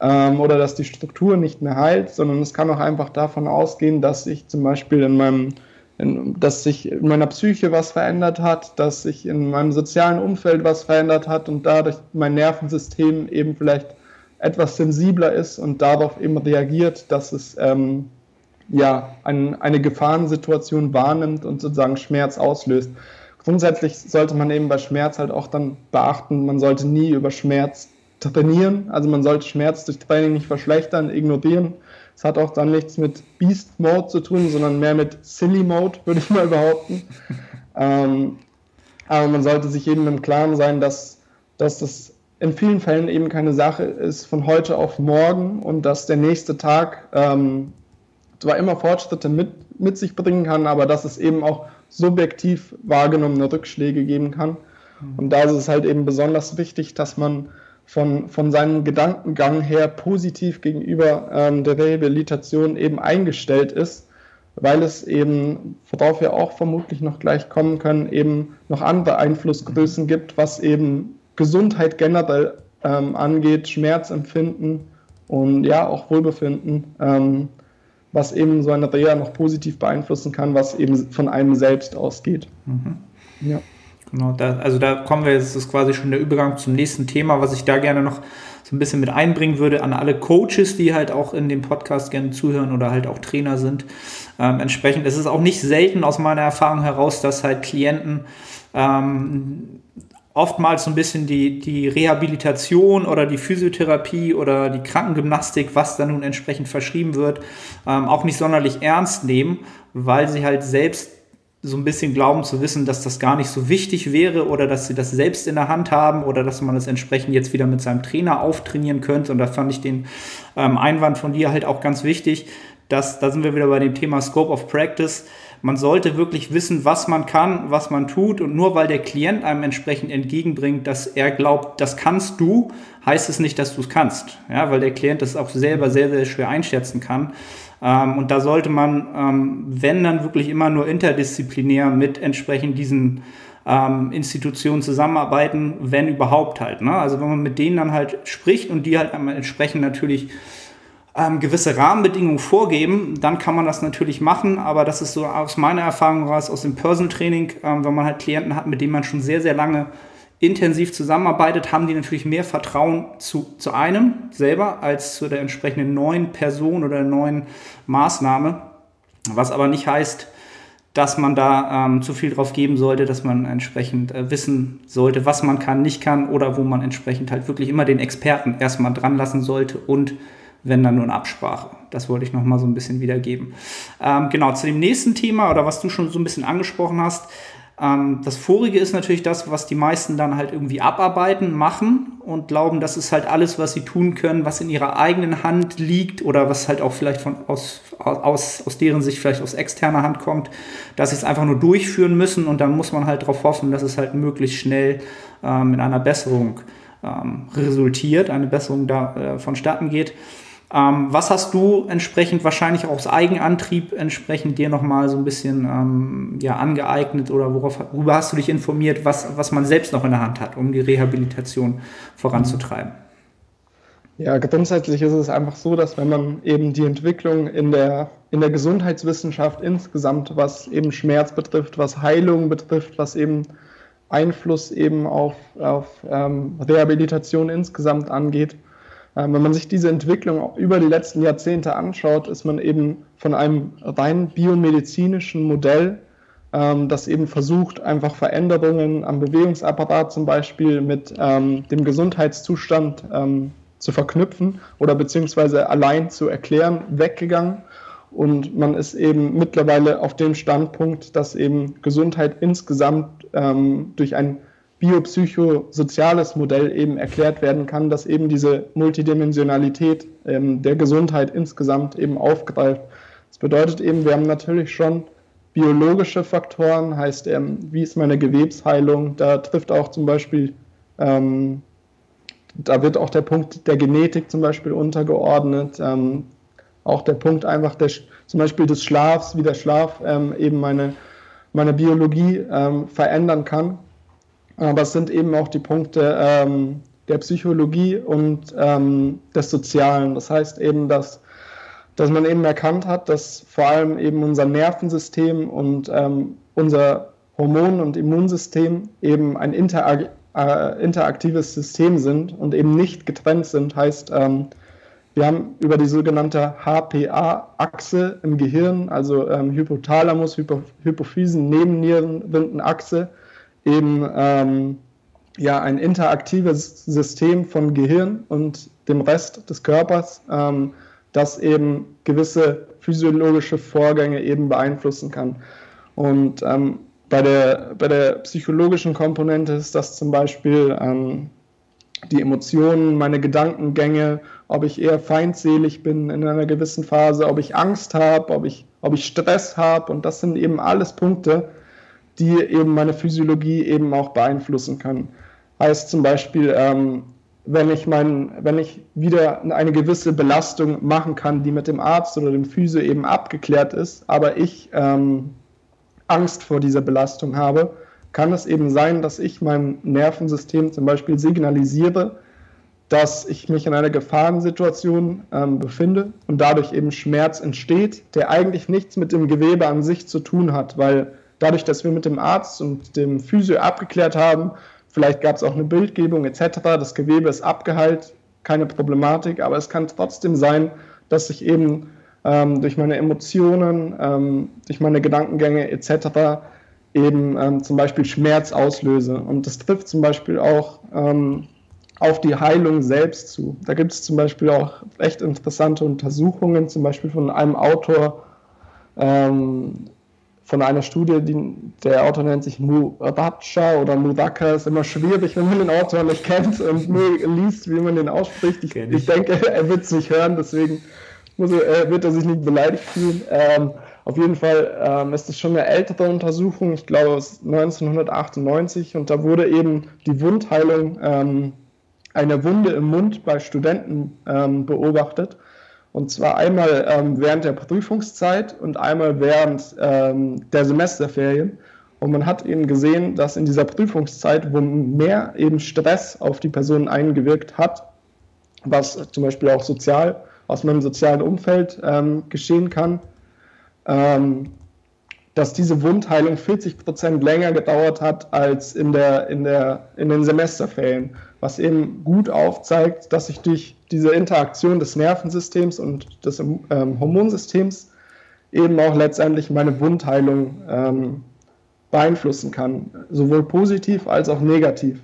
ähm, oder dass die Struktur nicht mehr heilt, sondern es kann auch einfach davon ausgehen, dass ich zum Beispiel in meinem in, dass sich in meiner Psyche was verändert hat, dass sich in meinem sozialen Umfeld was verändert hat und dadurch mein Nervensystem eben vielleicht etwas sensibler ist und darauf eben reagiert, dass es ähm, ja ein, eine Gefahrensituation wahrnimmt und sozusagen Schmerz auslöst. Grundsätzlich sollte man eben bei Schmerz halt auch dann beachten, man sollte nie über Schmerz trainieren, also man sollte Schmerz durch Training nicht verschlechtern, ignorieren, es hat auch dann nichts mit Beast Mode zu tun, sondern mehr mit Silly Mode, würde ich mal behaupten. ähm, aber man sollte sich eben im Klaren sein, dass, dass das in vielen Fällen eben keine Sache ist von heute auf morgen und dass der nächste Tag ähm, zwar immer Fortschritte mit, mit sich bringen kann, aber dass es eben auch subjektiv wahrgenommene Rückschläge geben kann. Mhm. Und da ist es halt eben besonders wichtig, dass man von, von seinem Gedankengang her positiv gegenüber ähm, der Rehabilitation eben eingestellt ist, weil es eben, worauf wir auch vermutlich noch gleich kommen können, eben noch andere Einflussgrößen gibt, was eben Gesundheit generell ähm, angeht, Schmerzempfinden und ja auch Wohlbefinden, ähm, was eben so eine Reha noch positiv beeinflussen kann, was eben von einem selbst ausgeht. Mhm. Ja. Genau, da, also da kommen wir jetzt, das ist quasi schon der Übergang zum nächsten Thema, was ich da gerne noch so ein bisschen mit einbringen würde an alle Coaches, die halt auch in dem Podcast gerne zuhören oder halt auch Trainer sind. Ähm, entsprechend ist es auch nicht selten aus meiner Erfahrung heraus, dass halt Klienten ähm, oftmals so ein bisschen die, die Rehabilitation oder die Physiotherapie oder die Krankengymnastik, was dann nun entsprechend verschrieben wird, ähm, auch nicht sonderlich ernst nehmen, weil sie halt selbst so ein bisschen glauben zu wissen, dass das gar nicht so wichtig wäre oder dass sie das selbst in der Hand haben oder dass man das entsprechend jetzt wieder mit seinem Trainer auftrainieren könnte. Und da fand ich den ähm, Einwand von dir halt auch ganz wichtig, dass da sind wir wieder bei dem Thema Scope of Practice. Man sollte wirklich wissen, was man kann, was man tut. Und nur weil der Klient einem entsprechend entgegenbringt, dass er glaubt, das kannst du, heißt es nicht, dass du es kannst. Ja, weil der Klient das auch selber sehr, sehr schwer einschätzen kann. Ähm, und da sollte man, ähm, wenn dann wirklich immer nur interdisziplinär mit entsprechend diesen ähm, Institutionen zusammenarbeiten, wenn überhaupt halt. Ne? Also wenn man mit denen dann halt spricht und die halt entsprechend natürlich ähm, gewisse Rahmenbedingungen vorgeben, dann kann man das natürlich machen, aber das ist so aus meiner Erfahrung raus, aus dem Personal Training, ähm, wenn man halt Klienten hat, mit denen man schon sehr, sehr lange intensiv zusammenarbeitet, haben die natürlich mehr Vertrauen zu, zu einem selber als zu der entsprechenden neuen Person oder der neuen Maßnahme. Was aber nicht heißt, dass man da ähm, zu viel drauf geben sollte, dass man entsprechend äh, wissen sollte, was man kann, nicht kann oder wo man entsprechend halt wirklich immer den Experten erstmal dran lassen sollte und wenn dann nur eine Absprache. Das wollte ich nochmal so ein bisschen wiedergeben. Ähm, genau, zu dem nächsten Thema oder was du schon so ein bisschen angesprochen hast, ähm, das vorige ist natürlich das, was die meisten dann halt irgendwie abarbeiten, machen und glauben, das ist halt alles, was sie tun können, was in ihrer eigenen Hand liegt oder was halt auch vielleicht von aus, aus, aus deren Sicht vielleicht aus externer Hand kommt, dass sie es einfach nur durchführen müssen und dann muss man halt darauf hoffen, dass es halt möglichst schnell ähm, in einer Besserung ähm, resultiert, eine Besserung da äh, vonstatten geht. Ähm, was hast du entsprechend wahrscheinlich auch aus Eigenantrieb entsprechend dir nochmal so ein bisschen ähm, ja, angeeignet oder worauf, worüber hast du dich informiert, was, was man selbst noch in der Hand hat, um die Rehabilitation voranzutreiben? Ja, grundsätzlich ist es einfach so, dass wenn man eben die Entwicklung in der, in der Gesundheitswissenschaft insgesamt, was eben Schmerz betrifft, was Heilung betrifft, was eben Einfluss eben auf, auf ähm, Rehabilitation insgesamt angeht, wenn man sich diese Entwicklung über die letzten Jahrzehnte anschaut, ist man eben von einem rein biomedizinischen Modell, ähm, das eben versucht, einfach Veränderungen am Bewegungsapparat zum Beispiel mit ähm, dem Gesundheitszustand zu verknüpfen oder beziehungsweise allein zu erklären, weggegangen. Und man ist eben mittlerweile auf dem Standpunkt, dass eben Gesundheit insgesamt durch ein biopsychosoziales Modell eben erklärt werden kann, das eben diese Multidimensionalität ähm, der Gesundheit insgesamt eben aufgreift. Das bedeutet eben, wir haben natürlich schon biologische Faktoren, heißt, ähm, wie ist meine Gewebsheilung, da trifft auch zum Beispiel, ähm, da wird auch der Punkt der Genetik zum Beispiel untergeordnet, ähm, auch der Punkt einfach der, zum Beispiel des Schlafs, wie der Schlaf ähm, eben meine, meine Biologie ähm, verändern kann. Aber es sind eben auch die Punkte ähm, der Psychologie und ähm, des Sozialen. Das heißt eben, dass dass man eben erkannt hat, dass vor allem eben unser Nervensystem und ähm, unser Hormon- und Immunsystem eben ein interag äh, interaktives System sind und eben nicht getrennt sind. Heißt, ähm, wir haben über die sogenannte HPA-Achse im Gehirn, also ähm, Hypothalamus, Hypo Hypophysen, Nebennierenrindenachse, eben ähm, ja, ein interaktives System von Gehirn und dem Rest des Körpers, ähm, das eben gewisse physiologische Vorgänge eben beeinflussen kann. Und ähm, bei, der, bei der psychologischen Komponente ist das zum Beispiel ähm, die Emotionen, meine Gedankengänge, ob ich eher feindselig bin in einer gewissen Phase, ob ich Angst habe, ob ich, ob ich Stress habe. Und das sind eben alles Punkte, die eben meine Physiologie eben auch beeinflussen können. Heißt zum Beispiel, ähm, wenn ich mein, wenn ich wieder eine gewisse Belastung machen kann, die mit dem Arzt oder dem Physio eben abgeklärt ist, aber ich ähm, Angst vor dieser Belastung habe, kann es eben sein, dass ich meinem Nervensystem zum Beispiel signalisiere, dass ich mich in einer Gefahrensituation ähm, befinde und dadurch eben Schmerz entsteht, der eigentlich nichts mit dem Gewebe an sich zu tun hat, weil dadurch, dass wir mit dem Arzt und dem Physio abgeklärt haben, vielleicht gab es auch eine Bildgebung etc., das Gewebe ist abgeheilt, keine Problematik, aber es kann trotzdem sein, dass ich eben ähm, durch meine Emotionen, ähm, durch meine Gedankengänge etc eben ähm, zum Beispiel Schmerz auslöse. Und das trifft zum Beispiel auch ähm, auf die Heilung selbst zu. Da gibt es zum Beispiel auch echt interessante Untersuchungen, zum Beispiel von einem Autor, ähm, von einer Studie, die, der Autor nennt sich Muracha oder Muraka, ist immer schwierig, wenn man den Autor nicht kennt und nur liest, wie man den ausspricht. Ich, ich denke, er wird es nicht hören, deswegen muss er, wird er sich nicht beleidigt fühlen. Ähm, auf jeden Fall ähm, ist es schon eine ältere Untersuchung, ich glaube aus 1998, und da wurde eben die Wundheilung ähm, einer Wunde im Mund bei Studenten ähm, beobachtet. Und zwar einmal ähm, während der Prüfungszeit und einmal während ähm, der Semesterferien. Und man hat eben gesehen, dass in dieser Prüfungszeit, wo mehr eben Stress auf die Person eingewirkt hat, was zum Beispiel auch sozial aus meinem sozialen Umfeld ähm, geschehen kann, ähm, dass diese Wundheilung 40 Prozent länger gedauert hat als in, der, in, der, in den Semesterferien, was eben gut aufzeigt, dass sich durch diese Interaktion des Nervensystems und des ähm, Hormonsystems eben auch letztendlich meine Wundheilung ähm, beeinflussen kann, sowohl positiv als auch negativ.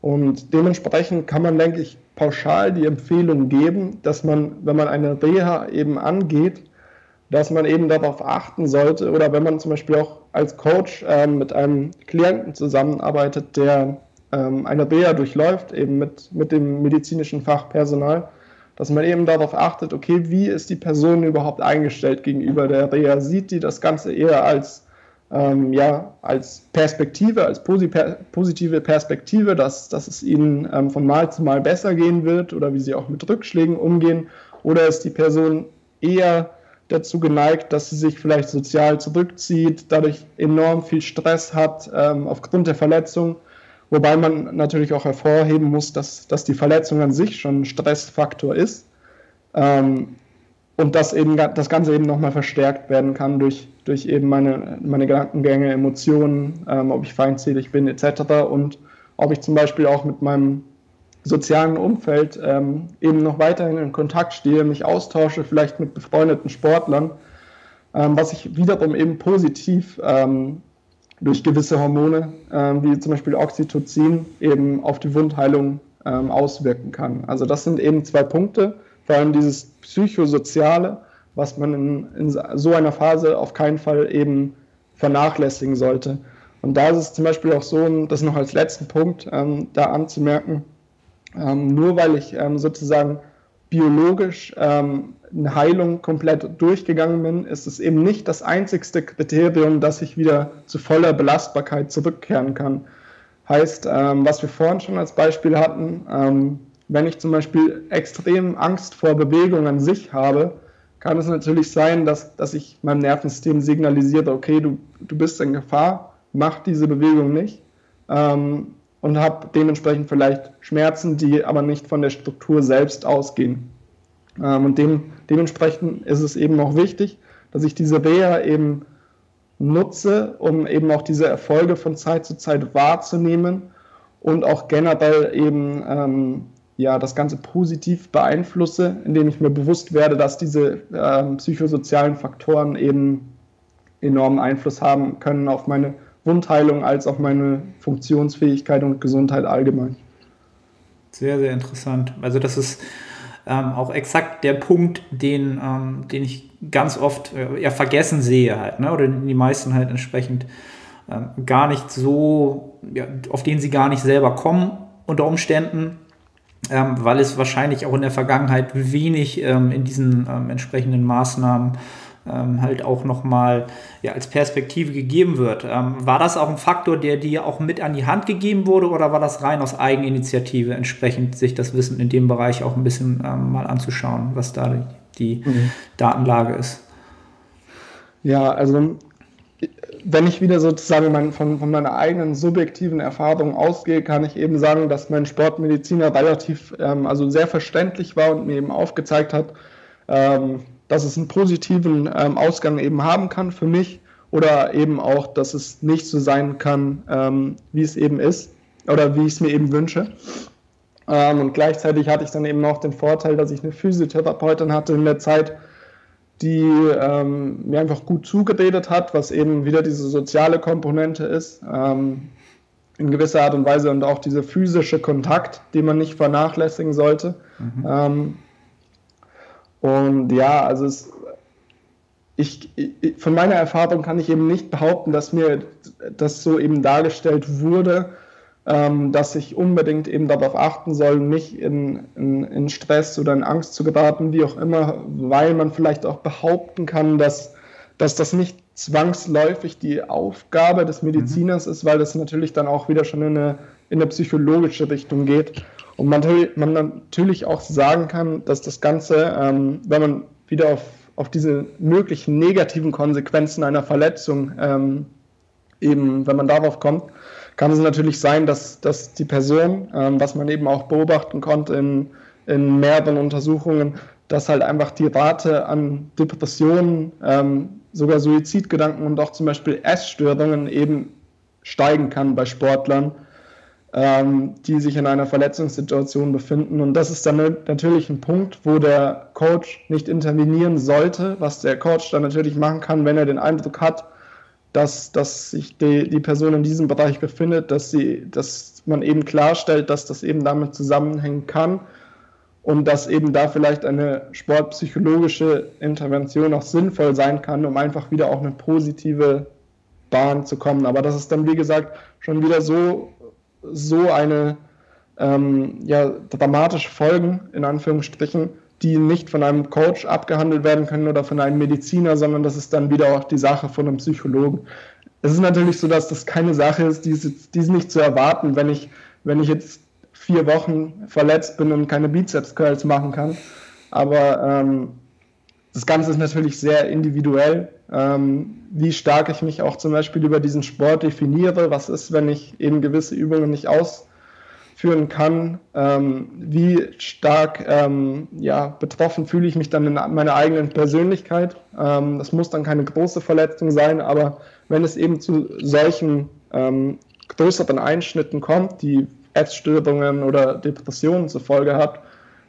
Und dementsprechend kann man, denke ich, pauschal die Empfehlung geben, dass man, wenn man eine Reha eben angeht, dass man eben darauf achten sollte oder wenn man zum Beispiel auch als Coach ähm, mit einem Klienten zusammenarbeitet, der ähm, eine Reha durchläuft, eben mit, mit dem medizinischen Fachpersonal, dass man eben darauf achtet, okay, wie ist die Person überhaupt eingestellt gegenüber der Reha? Sieht die das Ganze eher als, ähm, ja, als Perspektive, als positive Perspektive, dass, dass es ihnen ähm, von Mal zu Mal besser gehen wird oder wie sie auch mit Rückschlägen umgehen? Oder ist die Person eher dazu geneigt, dass sie sich vielleicht sozial zurückzieht, dadurch enorm viel Stress hat ähm, aufgrund der Verletzung. Wobei man natürlich auch hervorheben muss, dass, dass die Verletzung an sich schon ein Stressfaktor ist ähm, und dass eben das Ganze eben nochmal verstärkt werden kann durch, durch eben meine, meine Gedankengänge, Emotionen, ähm, ob ich feindselig bin etc. und ob ich zum Beispiel auch mit meinem sozialen Umfeld ähm, eben noch weiterhin in Kontakt stehe, mich austausche, vielleicht mit befreundeten Sportlern, ähm, was sich wiederum eben positiv ähm, durch gewisse Hormone, ähm, wie zum Beispiel Oxytocin, eben auf die Wundheilung ähm, auswirken kann. Also das sind eben zwei Punkte, vor allem dieses psychosoziale, was man in, in so einer Phase auf keinen Fall eben vernachlässigen sollte. Und da ist es zum Beispiel auch so, das noch als letzten Punkt ähm, da anzumerken, ähm, nur weil ich ähm, sozusagen biologisch ähm, eine Heilung komplett durchgegangen bin, ist es eben nicht das einzigste Kriterium, dass ich wieder zu voller Belastbarkeit zurückkehren kann. Heißt, ähm, was wir vorhin schon als Beispiel hatten, ähm, wenn ich zum Beispiel extrem Angst vor Bewegung an sich habe, kann es natürlich sein, dass, dass ich meinem Nervensystem signalisiere, okay, du, du bist in Gefahr, mach diese Bewegung nicht. Ähm, und habe dementsprechend vielleicht Schmerzen, die aber nicht von der Struktur selbst ausgehen. Ähm, und dem, dementsprechend ist es eben auch wichtig, dass ich diese Reha eben nutze, um eben auch diese Erfolge von Zeit zu Zeit wahrzunehmen und auch generell eben ähm, ja, das Ganze positiv beeinflusse, indem ich mir bewusst werde, dass diese ähm, psychosozialen Faktoren eben enormen Einfluss haben können auf meine Wundheilung als auch meine Funktionsfähigkeit und Gesundheit allgemein. Sehr, sehr interessant. Also das ist ähm, auch exakt der Punkt, den, ähm, den ich ganz oft äh, ja, vergessen sehe halt, ne? oder die meisten halt entsprechend ähm, gar nicht so, ja, auf den sie gar nicht selber kommen unter Umständen, ähm, weil es wahrscheinlich auch in der Vergangenheit wenig ähm, in diesen ähm, entsprechenden Maßnahmen ähm, halt auch nochmal ja, als Perspektive gegeben wird. Ähm, war das auch ein Faktor, der dir auch mit an die Hand gegeben wurde oder war das rein aus Eigeninitiative entsprechend, sich das Wissen in dem Bereich auch ein bisschen ähm, mal anzuschauen, was da die mhm. Datenlage ist? Ja, also wenn ich wieder sozusagen von, von, meiner eigenen subjektiven Erfahrung ausgehe, kann ich eben sagen, dass mein Sportmediziner relativ, ähm, also sehr verständlich war und mir eben aufgezeigt hat, ähm, dass es einen positiven ähm, Ausgang eben haben kann für mich oder eben auch, dass es nicht so sein kann, ähm, wie es eben ist oder wie ich es mir eben wünsche. Ähm, und gleichzeitig hatte ich dann eben noch den Vorteil, dass ich eine Physiotherapeutin hatte in der Zeit, die ähm, mir einfach gut zugeredet hat, was eben wieder diese soziale Komponente ist, ähm, in gewisser Art und Weise und auch dieser physische Kontakt, den man nicht vernachlässigen sollte. Mhm. Und ja, also es, ich, ich, von meiner Erfahrung kann ich eben nicht behaupten, dass mir das so eben dargestellt wurde, ähm, dass ich unbedingt eben darauf achten soll, nicht in, in, in, Stress oder in Angst zu geraten, wie auch immer, weil man vielleicht auch behaupten kann, dass, dass das nicht zwangsläufig die Aufgabe des Mediziners mhm. ist, weil das natürlich dann auch wieder schon in eine, in eine psychologische Richtung geht. Und man, man natürlich auch sagen kann, dass das Ganze, ähm, wenn man wieder auf, auf diese möglichen negativen Konsequenzen einer Verletzung ähm, eben, wenn man darauf kommt, kann es natürlich sein, dass, dass die Person, ähm, was man eben auch beobachten konnte in, in mehreren Untersuchungen, dass halt einfach die Rate an Depressionen, ähm, sogar Suizidgedanken und auch zum Beispiel Essstörungen eben steigen kann bei Sportlern ähm, die sich in einer Verletzungssituation befinden. Und das ist dann natürlich ein Punkt, wo der Coach nicht intervenieren sollte, was der Coach dann natürlich machen kann, wenn er den Eindruck hat, dass, dass sich die, die Person in diesem Bereich befindet, dass, sie, dass man eben klarstellt, dass das eben damit zusammenhängen kann und dass eben da vielleicht eine sportpsychologische Intervention auch sinnvoll sein kann, um einfach wieder auch eine positive Bahn zu kommen. Aber das ist dann, wie gesagt, schon wieder so so eine ähm, ja, dramatische Folgen, in Anführungsstrichen, die nicht von einem Coach abgehandelt werden können oder von einem Mediziner, sondern das ist dann wieder auch die Sache von einem Psychologen. Es ist natürlich so, dass das keine Sache ist, die ist, nicht zu erwarten, wenn ich, wenn ich jetzt vier Wochen verletzt bin und keine Bizeps-Curls machen kann. Aber ähm, das Ganze ist natürlich sehr individuell, ähm, wie stark ich mich auch zum Beispiel über diesen Sport definiere. Was ist, wenn ich eben gewisse Übungen nicht ausführen kann? Ähm, wie stark ähm, ja, betroffen fühle ich mich dann in meiner eigenen Persönlichkeit? Ähm, das muss dann keine große Verletzung sein, aber wenn es eben zu solchen ähm, größeren Einschnitten kommt, die Essstörungen oder Depressionen zur Folge hat,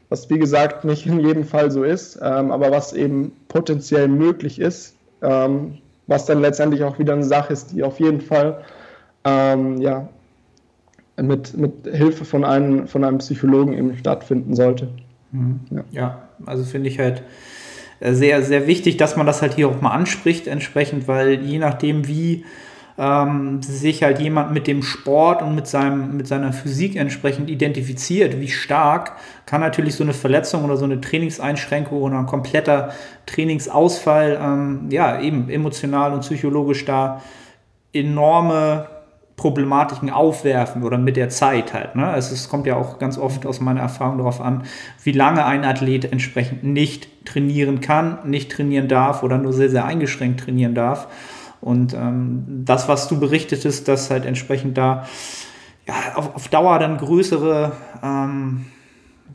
was wie gesagt nicht in jedem Fall so ist, ähm, aber was eben potenziell möglich ist, ähm, was dann letztendlich auch wieder eine Sache ist, die auf jeden Fall ähm, ja, mit, mit Hilfe von einem, von einem Psychologen eben stattfinden sollte. Mhm. Ja. ja, also finde ich halt äh, sehr, sehr wichtig, dass man das halt hier auch mal anspricht entsprechend, weil je nachdem, wie ähm, sich halt jemand mit dem Sport und mit, seinem, mit seiner Physik entsprechend identifiziert, wie stark kann natürlich so eine Verletzung oder so eine Trainingseinschränkung oder ein kompletter Trainingsausfall, ähm, ja, eben emotional und psychologisch da enorme Problematiken aufwerfen oder mit der Zeit halt. Ne? Also es kommt ja auch ganz oft aus meiner Erfahrung darauf an, wie lange ein Athlet entsprechend nicht trainieren kann, nicht trainieren darf oder nur sehr, sehr eingeschränkt trainieren darf. Und ähm, das, was du berichtetest, dass halt entsprechend da ja, auf, auf Dauer dann größere ähm,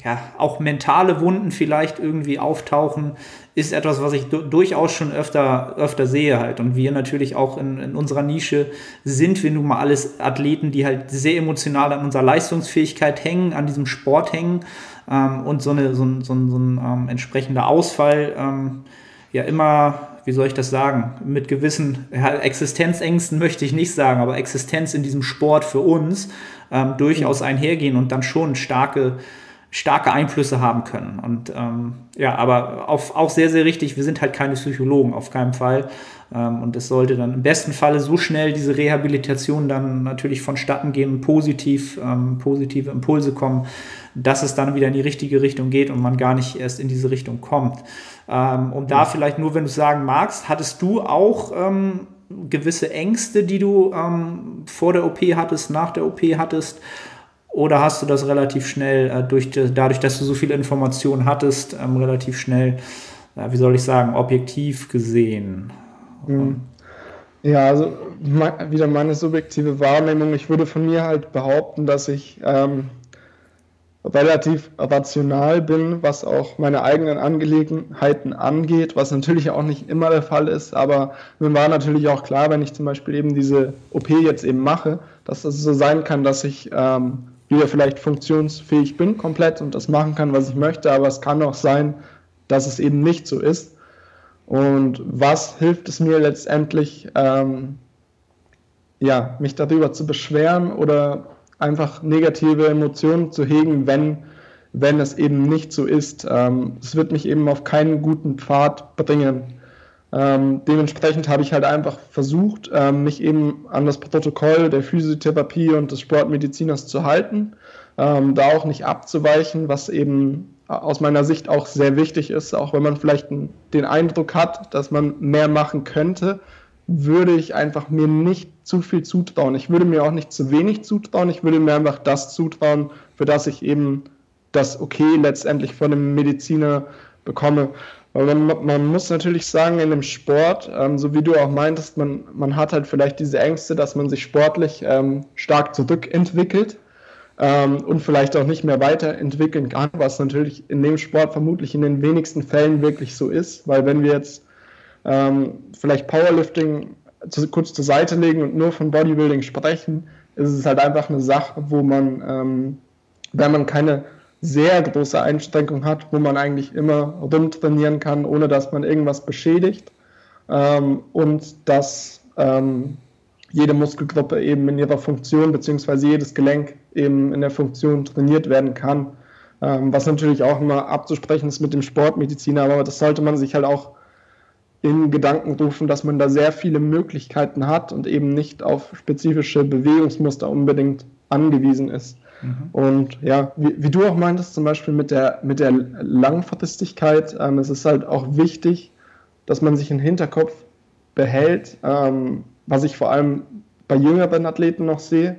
ja, auch mentale Wunden vielleicht irgendwie auftauchen, ist etwas, was ich durchaus schon öfter, öfter sehe halt. Und wir natürlich auch in, in unserer Nische sind wir nun mal alles Athleten, die halt sehr emotional an unserer Leistungsfähigkeit hängen, an diesem Sport hängen ähm, und so, eine, so, so, so ein ähm, entsprechender Ausfall ähm, ja immer wie soll ich das sagen, mit gewissen ja, Existenzängsten möchte ich nicht sagen, aber Existenz in diesem Sport für uns ähm, durchaus einhergehen und dann schon starke, starke Einflüsse haben können. Und ähm, ja, aber auf, auch sehr, sehr richtig, wir sind halt keine Psychologen, auf keinen Fall. Ähm, und es sollte dann im besten Falle so schnell diese Rehabilitation dann natürlich vonstatten gehen, positiv, ähm, positive Impulse kommen, dass es dann wieder in die richtige Richtung geht und man gar nicht erst in diese Richtung kommt. Ähm, um da vielleicht nur, wenn du sagen magst, hattest du auch ähm, gewisse Ängste, die du ähm, vor der OP hattest, nach der OP hattest? Oder hast du das relativ schnell, äh, durch, dadurch, dass du so viele Informationen hattest, ähm, relativ schnell, äh, wie soll ich sagen, objektiv gesehen? Mhm. Ja, also wieder meine subjektive Wahrnehmung. Ich würde von mir halt behaupten, dass ich ähm, relativ rational bin, was auch meine eigenen Angelegenheiten angeht, was natürlich auch nicht immer der Fall ist, aber mir war natürlich auch klar, wenn ich zum Beispiel eben diese OP jetzt eben mache, dass es so sein kann, dass ich ähm, wieder vielleicht funktionsfähig bin komplett und das machen kann, was ich möchte, aber es kann auch sein, dass es eben nicht so ist. Und was hilft es mir letztendlich, ähm, ja, mich darüber zu beschweren oder einfach negative Emotionen zu hegen, wenn, wenn es eben nicht so ist. Ähm, es wird mich eben auf keinen guten Pfad bringen. Ähm, dementsprechend habe ich halt einfach versucht, ähm, mich eben an das Protokoll der Physiotherapie und des Sportmediziners zu halten, ähm, da auch nicht abzuweichen, was eben aus meiner Sicht auch sehr wichtig ist, auch wenn man vielleicht den Eindruck hat, dass man mehr machen könnte, würde ich einfach mir nicht zu viel zutrauen. Ich würde mir auch nicht zu wenig zutrauen. Ich würde mir einfach das zutrauen, für das ich eben das Okay letztendlich von dem Mediziner bekomme. Man, man muss natürlich sagen, in dem Sport, ähm, so wie du auch meintest, man, man hat halt vielleicht diese Ängste, dass man sich sportlich ähm, stark zurückentwickelt ähm, und vielleicht auch nicht mehr weiterentwickeln kann, was natürlich in dem Sport vermutlich in den wenigsten Fällen wirklich so ist. Weil wenn wir jetzt ähm, vielleicht Powerlifting zu, kurz zur Seite legen und nur von Bodybuilding sprechen, ist es halt einfach eine Sache, wo man, ähm, wenn man keine sehr große Einschränkung hat, wo man eigentlich immer rumtrainieren kann, ohne dass man irgendwas beschädigt ähm, und dass ähm, jede Muskelgruppe eben in ihrer Funktion beziehungsweise jedes Gelenk eben in der Funktion trainiert werden kann. Ähm, was natürlich auch immer abzusprechen ist mit dem Sportmediziner, aber das sollte man sich halt auch in Gedanken rufen, dass man da sehr viele Möglichkeiten hat und eben nicht auf spezifische Bewegungsmuster unbedingt angewiesen ist. Mhm. Und ja, wie, wie, du auch meintest, zum Beispiel mit der, mit der Langfristigkeit, ähm, es ist halt auch wichtig, dass man sich im Hinterkopf behält, ähm, was ich vor allem bei jüngeren Athleten noch sehe,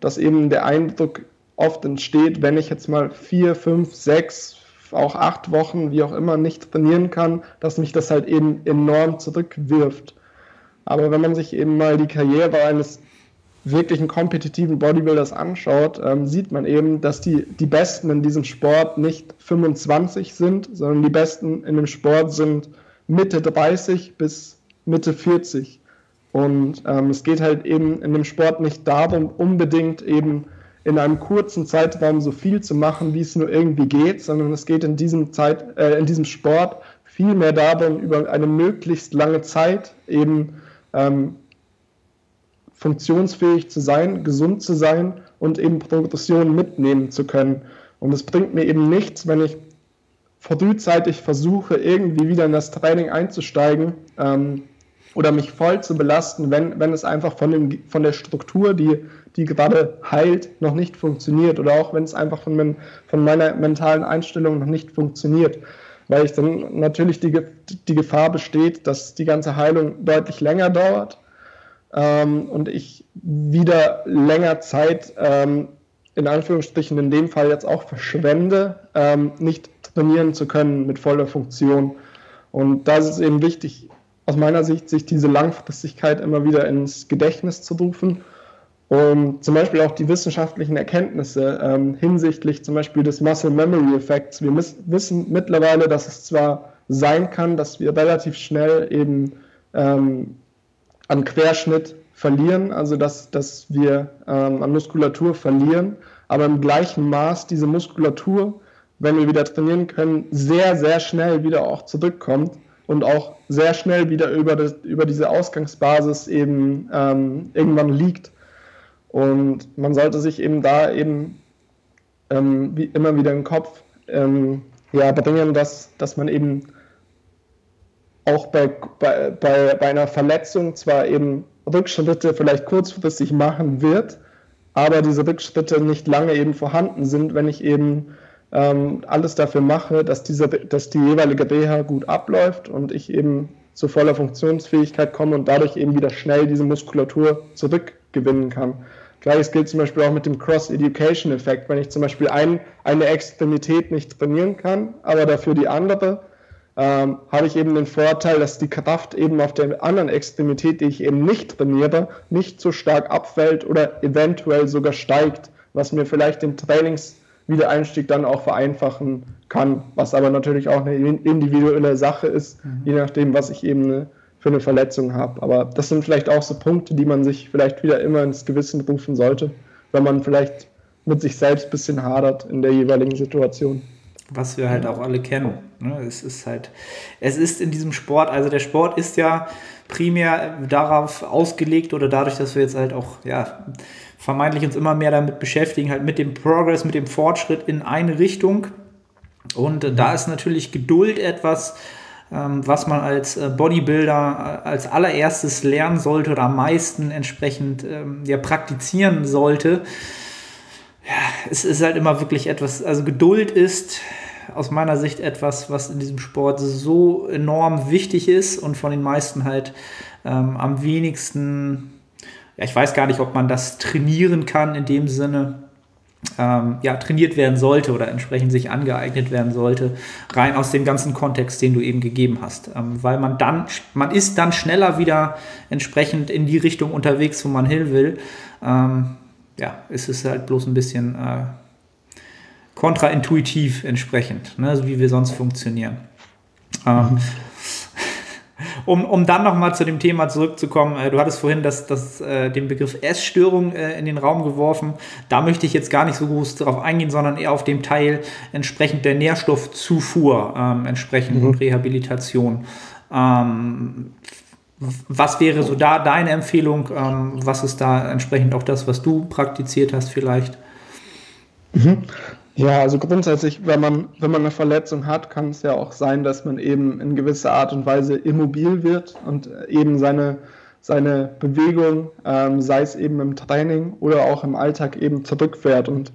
dass eben der Eindruck oft entsteht, wenn ich jetzt mal vier, fünf, sechs, auch acht Wochen, wie auch immer, nicht trainieren kann, dass mich das halt eben enorm zurückwirft. Aber wenn man sich eben mal die Karriere eines wirklichen kompetitiven Bodybuilders anschaut, ähm, sieht man eben, dass die, die Besten in diesem Sport nicht 25 sind, sondern die Besten in dem Sport sind Mitte 30 bis Mitte 40. Und ähm, es geht halt eben in dem Sport nicht darum, unbedingt eben in einem kurzen Zeitraum so viel zu machen, wie es nur irgendwie geht, sondern es geht in diesem, Zeit, äh, in diesem Sport viel mehr darum, über eine möglichst lange Zeit eben ähm, funktionsfähig zu sein, gesund zu sein und eben Progression mitnehmen zu können. Und es bringt mir eben nichts, wenn ich frühzeitig versuche, irgendwie wieder in das Training einzusteigen ähm, oder mich voll zu belasten, wenn, wenn es einfach von, dem, von der Struktur, die die gerade heilt, noch nicht funktioniert oder auch wenn es einfach von, von meiner mentalen Einstellung noch nicht funktioniert, weil ich dann natürlich die, die Gefahr besteht, dass die ganze Heilung deutlich länger dauert ähm, und ich wieder länger Zeit ähm, in Anführungsstrichen in dem Fall jetzt auch verschwende, ähm, nicht trainieren zu können mit voller Funktion. Und da ist es eben wichtig, aus meiner Sicht, sich diese Langfristigkeit immer wieder ins Gedächtnis zu rufen Und zum Beispiel auch die wissenschaftlichen Erkenntnisse ähm, hinsichtlich zum Beispiel des Muscle Memory Effekts. Wir wissen mittlerweile, dass es zwar sein kann, dass wir relativ schnell eben ähm, an Querschnitt verlieren, also dass, dass wir ähm, an Muskulatur verlieren, aber im gleichen Maß diese Muskulatur, wenn wir wieder trainieren können, sehr, sehr schnell wieder auch zurückkommt und auch sehr schnell wieder über, das, über diese Ausgangsbasis eben ähm, irgendwann liegt. Und man sollte sich eben da eben ähm, wie immer wieder im Kopf ähm, ja, bringen, dass, dass man eben auch bei, bei, bei, einer Verletzung zwar eben Rückschritte vielleicht kurzfristig machen wird, aber diese Rückschritte nicht lange eben vorhanden sind, wenn ich eben ähm, alles dafür mache, dass, diese, dass die jeweilige Reha gut abläuft und ich eben zu voller Funktionsfähigkeit komme und dadurch eben wieder schnell diese Muskulatur zurückgewinnen kann. Gleiches gilt zum Beispiel auch mit dem Cross-Education-Effekt. Wenn ich zum Beispiel ein, eine Extremität nicht trainieren kann, aber dafür die andere, ähm, habe ich eben den Vorteil, dass die Kraft eben auf der anderen Extremität, die ich eben nicht trainiere, nicht so stark abfällt oder eventuell sogar steigt, was mir vielleicht den Trainingswiedereinstieg dann auch vereinfachen kann, was aber natürlich auch eine individuelle Sache ist, mhm. je nachdem, was ich eben für eine Verletzung habe. Aber das sind vielleicht auch so Punkte, die man sich vielleicht wieder immer ins Gewissen rufen sollte, wenn man vielleicht mit sich selbst ein bisschen hadert in der jeweiligen Situation was wir halt auch alle kennen. Ne? Es ist halt, es ist in diesem Sport, also der Sport ist ja primär darauf ausgelegt oder dadurch, dass wir jetzt halt auch, ja, vermeintlich uns immer mehr damit beschäftigen, halt mit dem Progress, mit dem Fortschritt in eine Richtung. Und da ist natürlich Geduld etwas, was man als äh, Bodybuilder äh, als allererstes lernen sollte oder am meisten entsprechend ähm, ja, praktizieren sollte. Ja, es ist halt immer wirklich etwas, also Geduld ist aus meiner Sicht etwas, was in diesem Sport so enorm wichtig ist und von den meisten halt ähm, am wenigsten, ja, ich weiß gar nicht, ob man das trainieren kann in dem Sinne, ähm, ja, trainiert werden sollte oder entsprechend sich angeeignet werden sollte, rein aus dem ganzen Kontext, den du eben gegeben hast. Ähm, weil man dann, man ist dann schneller wieder entsprechend in die Richtung unterwegs, wo man hin will. Ähm, ja, ist es halt bloß ein bisschen äh, kontraintuitiv entsprechend, ne, so wie wir sonst funktionieren. Ähm, um, um dann nochmal zu dem Thema zurückzukommen, äh, du hattest vorhin das, das, äh, den Begriff Essstörung äh, in den Raum geworfen. Da möchte ich jetzt gar nicht so groß darauf eingehen, sondern eher auf dem Teil entsprechend der Nährstoffzufuhr, ähm, entsprechend mhm. Rehabilitation. Ähm, was wäre so da deine Empfehlung? Ähm, was ist da entsprechend auch das, was du praktiziert hast vielleicht? Mhm. Ja, also grundsätzlich, wenn man, wenn man eine Verletzung hat, kann es ja auch sein, dass man eben in gewisser Art und Weise immobil wird und eben seine, seine Bewegung, ähm, sei es eben im Training oder auch im Alltag, eben zurückfährt. Und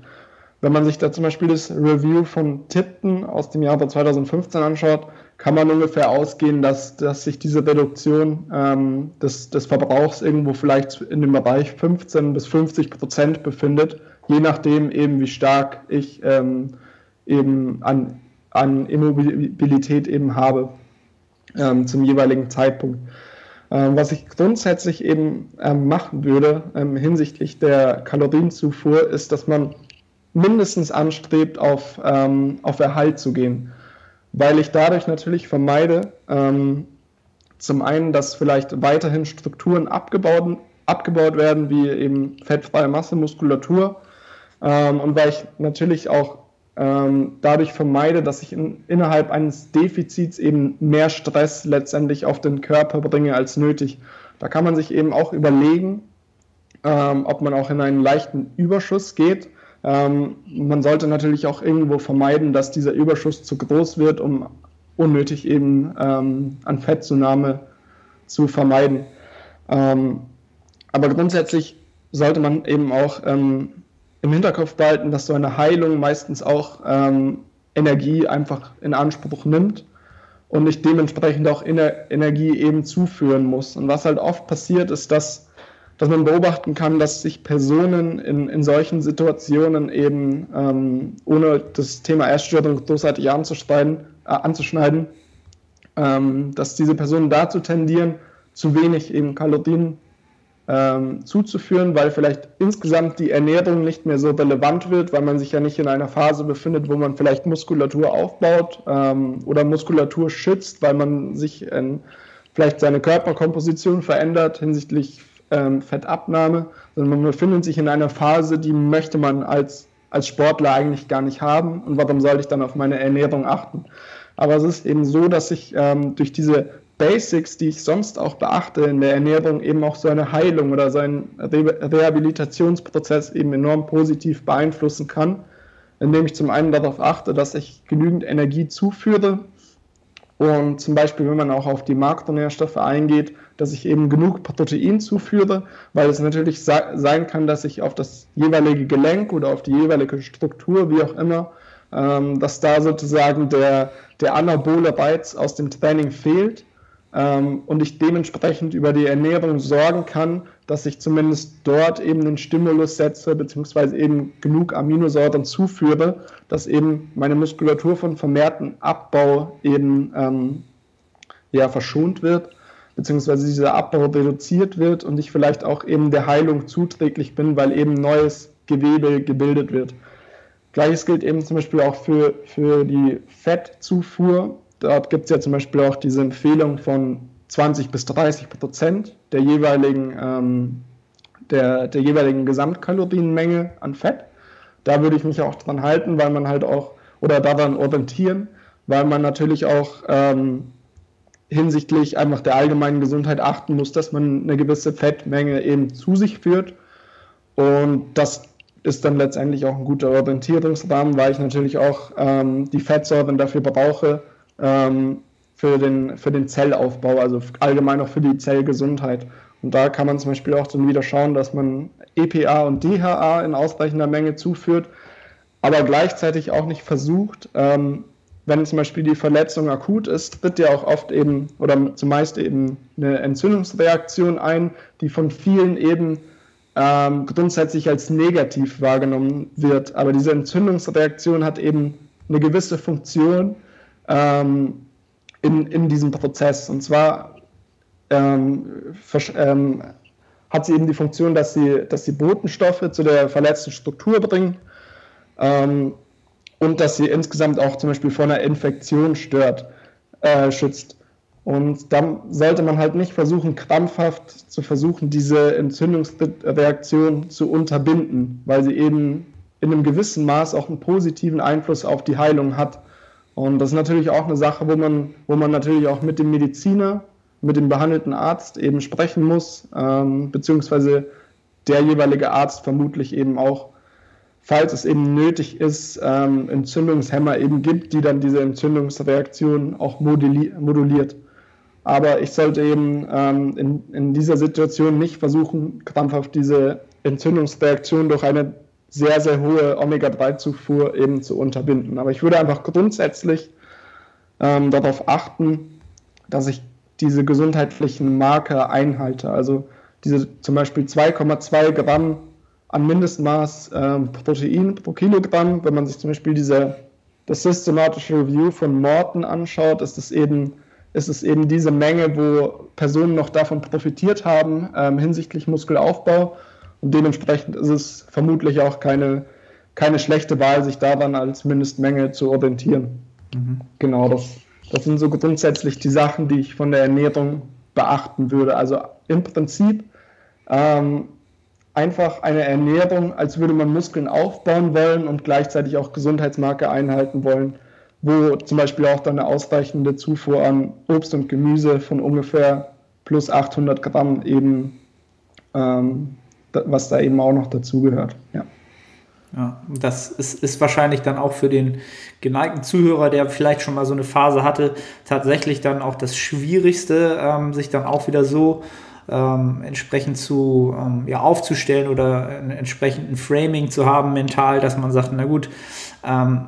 wenn man sich da zum Beispiel das Review von Tipton aus dem Jahr 2015 anschaut, kann man ungefähr ausgehen, dass, dass sich diese Reduktion ähm, des, des Verbrauchs irgendwo vielleicht in dem Bereich 15 bis 50 Prozent befindet, je nachdem eben, wie stark ich ähm, eben an, an Immobilität eben habe ähm, zum jeweiligen Zeitpunkt. Ähm, was ich grundsätzlich eben ähm, machen würde ähm, hinsichtlich der Kalorienzufuhr, ist, dass man mindestens anstrebt, auf, auf Erhalt zu gehen weil ich dadurch natürlich vermeide, ähm, zum einen, dass vielleicht weiterhin Strukturen abgebaut, abgebaut werden, wie eben fettfreie Masse, Muskulatur, ähm, und weil ich natürlich auch ähm, dadurch vermeide, dass ich in, innerhalb eines Defizits eben mehr Stress letztendlich auf den Körper bringe als nötig. Da kann man sich eben auch überlegen, ähm, ob man auch in einen leichten Überschuss geht ähm, man sollte natürlich auch irgendwo vermeiden, dass dieser Überschuss zu groß wird, um unnötig eben ähm, an Fettzunahme zu vermeiden. Ähm, aber grundsätzlich sollte man eben auch ähm, im Hinterkopf behalten, dass so eine Heilung meistens auch ähm, Energie einfach in Anspruch nimmt und ich dementsprechend auch Ener Energie eben zuführen muss. Und was halt oft passiert, ist, dass dass man beobachten kann, dass sich Personen in, in solchen Situationen eben, ähm, ohne das Thema Essstörung großartig anzuschneiden, äh, anzuschneiden ähm, dass diese Personen dazu tendieren, zu wenig eben Kalorien ähm, zuzuführen, weil vielleicht insgesamt die Ernährung nicht mehr so relevant wird, weil man sich ja nicht in einer Phase befindet, wo man vielleicht Muskulatur aufbaut ähm, oder Muskulatur schützt, weil man sich in, vielleicht seine Körperkomposition verändert hinsichtlich ähm, Fettabnahme, sondern man befindet sich in einer Phase, die möchte man als, als Sportler eigentlich gar nicht haben und warum sollte ich dann auf meine Ernährung achten? Aber es ist eben so, dass ich ähm, durch diese Basics, die ich sonst auch beachte in der Ernährung, eben auch so eine Heilung oder so einen Re Rehabilitationsprozess eben enorm positiv beeinflussen kann, indem ich zum einen darauf achte, dass ich genügend Energie zuführe und zum Beispiel, wenn man auch auf die Makronährstoffe eingeht, dass ich eben genug Protein zuführe, weil es natürlich sein kann, dass ich auf das jeweilige Gelenk oder auf die jeweilige Struktur, wie auch immer, ähm, dass da sozusagen der, der anabole Reiz aus dem Training fehlt ähm, und ich dementsprechend über die Ernährung sorgen kann, dass ich zumindest dort eben einen Stimulus setze, beziehungsweise eben genug Aminosäuren zuführe, dass eben meine Muskulatur von vermehrten Abbau eben ähm, ja, verschont wird, beziehungsweise dieser Abbau reduziert wird und ich vielleicht auch eben der Heilung zuträglich bin, weil eben neues Gewebe gebildet wird. Gleiches gilt eben zum Beispiel auch für, für die Fettzufuhr. Dort gibt es ja zum Beispiel auch diese Empfehlung von 20 bis 30 Prozent der jeweiligen, ähm, der, der jeweiligen Gesamtkalorienmenge an Fett. Da würde ich mich auch dran halten, weil man halt auch, oder daran orientieren, weil man natürlich auch ähm, hinsichtlich einfach der allgemeinen Gesundheit achten muss, dass man eine gewisse Fettmenge eben zu sich führt. Und das ist dann letztendlich auch ein guter Orientierungsrahmen, weil ich natürlich auch ähm, die Fettsäuren dafür brauche, ähm, für, den, für den Zellaufbau, also allgemein auch für die Zellgesundheit. Und da kann man zum Beispiel auch dann wieder schauen, dass man EPA und DHA in ausreichender Menge zuführt, aber gleichzeitig auch nicht versucht, ähm, wenn zum Beispiel die Verletzung akut ist, tritt ja auch oft eben oder zumeist eben eine Entzündungsreaktion ein, die von vielen eben ähm, grundsätzlich als negativ wahrgenommen wird. Aber diese Entzündungsreaktion hat eben eine gewisse Funktion, ähm, in, in diesem Prozess. Und zwar ähm, ähm, hat sie eben die Funktion, dass sie, dass sie Botenstoffe zu der verletzten Struktur bringen ähm, und dass sie insgesamt auch zum Beispiel vor einer Infektion stört, äh, schützt. Und dann sollte man halt nicht versuchen, krampfhaft zu versuchen, diese Entzündungsreaktion zu unterbinden, weil sie eben in einem gewissen Maß auch einen positiven Einfluss auf die Heilung hat. Und das ist natürlich auch eine Sache, wo man, wo man natürlich auch mit dem Mediziner, mit dem behandelten Arzt eben sprechen muss, ähm, beziehungsweise der jeweilige Arzt vermutlich eben auch, falls es eben nötig ist, ähm, Entzündungshemmer eben gibt, die dann diese Entzündungsreaktion auch moduliert. Aber ich sollte eben ähm, in, in dieser Situation nicht versuchen, krampfhaft diese Entzündungsreaktion durch eine sehr, sehr hohe Omega-3-Zufuhr eben zu unterbinden. Aber ich würde einfach grundsätzlich ähm, darauf achten, dass ich diese gesundheitlichen Marker einhalte. Also diese zum Beispiel 2,2 Gramm an Mindestmaß ähm, Protein pro Kilogramm. Wenn man sich zum Beispiel diese, das systematische Review von Morton anschaut, ist es eben, eben diese Menge, wo Personen noch davon profitiert haben ähm, hinsichtlich Muskelaufbau. Und dementsprechend ist es vermutlich auch keine, keine schlechte Wahl, sich daran als Mindestmenge zu orientieren. Mhm. Genau, das, das sind so grundsätzlich die Sachen, die ich von der Ernährung beachten würde. Also im Prinzip ähm, einfach eine Ernährung, als würde man Muskeln aufbauen wollen und gleichzeitig auch Gesundheitsmarke einhalten wollen, wo zum Beispiel auch dann eine ausreichende Zufuhr an Obst und Gemüse von ungefähr plus 800 Gramm eben ähm, was da eben auch noch dazugehört. Ja. Ja, das ist, ist wahrscheinlich dann auch für den geneigten Zuhörer, der vielleicht schon mal so eine Phase hatte, tatsächlich dann auch das Schwierigste, ähm, sich dann auch wieder so ähm, entsprechend zu ähm, ja, aufzustellen oder einen entsprechenden Framing zu haben mental, dass man sagt, na gut, ähm,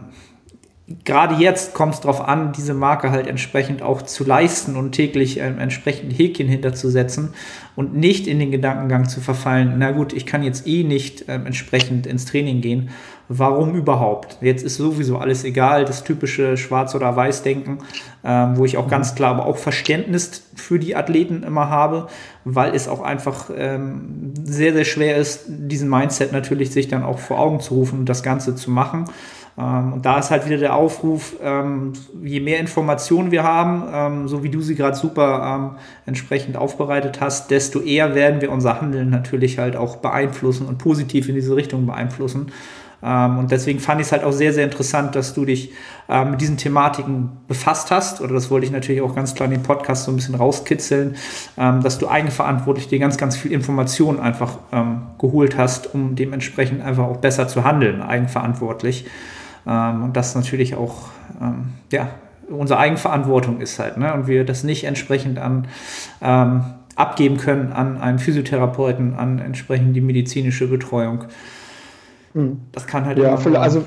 gerade jetzt kommt es darauf an, diese Marke halt entsprechend auch zu leisten und täglich ähm, entsprechend Häkchen hinterzusetzen und nicht in den Gedankengang zu verfallen, na gut, ich kann jetzt eh nicht ähm, entsprechend ins Training gehen. Warum überhaupt? Jetzt ist sowieso alles egal, das typische Schwarz- oder Weiß-Denken, ähm, wo ich auch ganz klar aber auch Verständnis für die Athleten immer habe, weil es auch einfach ähm, sehr, sehr schwer ist, diesen Mindset natürlich sich dann auch vor Augen zu rufen und das Ganze zu machen. Ähm, und da ist halt wieder der Aufruf, ähm, je mehr Informationen wir haben, ähm, so wie du sie gerade super entsprechend aufbereitet hast, desto eher werden wir unser Handeln natürlich halt auch beeinflussen und positiv in diese Richtung beeinflussen. Und deswegen fand ich es halt auch sehr, sehr interessant, dass du dich mit diesen Thematiken befasst hast. Oder das wollte ich natürlich auch ganz klar in den Podcast so ein bisschen rauskitzeln, dass du eigenverantwortlich dir ganz, ganz viel Informationen einfach geholt hast, um dementsprechend einfach auch besser zu handeln, eigenverantwortlich. Ähm, und das natürlich auch, ähm, ja, unsere Eigenverantwortung ist halt, ne? Und wir das nicht entsprechend an ähm, abgeben können an einen Physiotherapeuten, an entsprechend die medizinische Betreuung. Hm. Das kann halt ja, immer also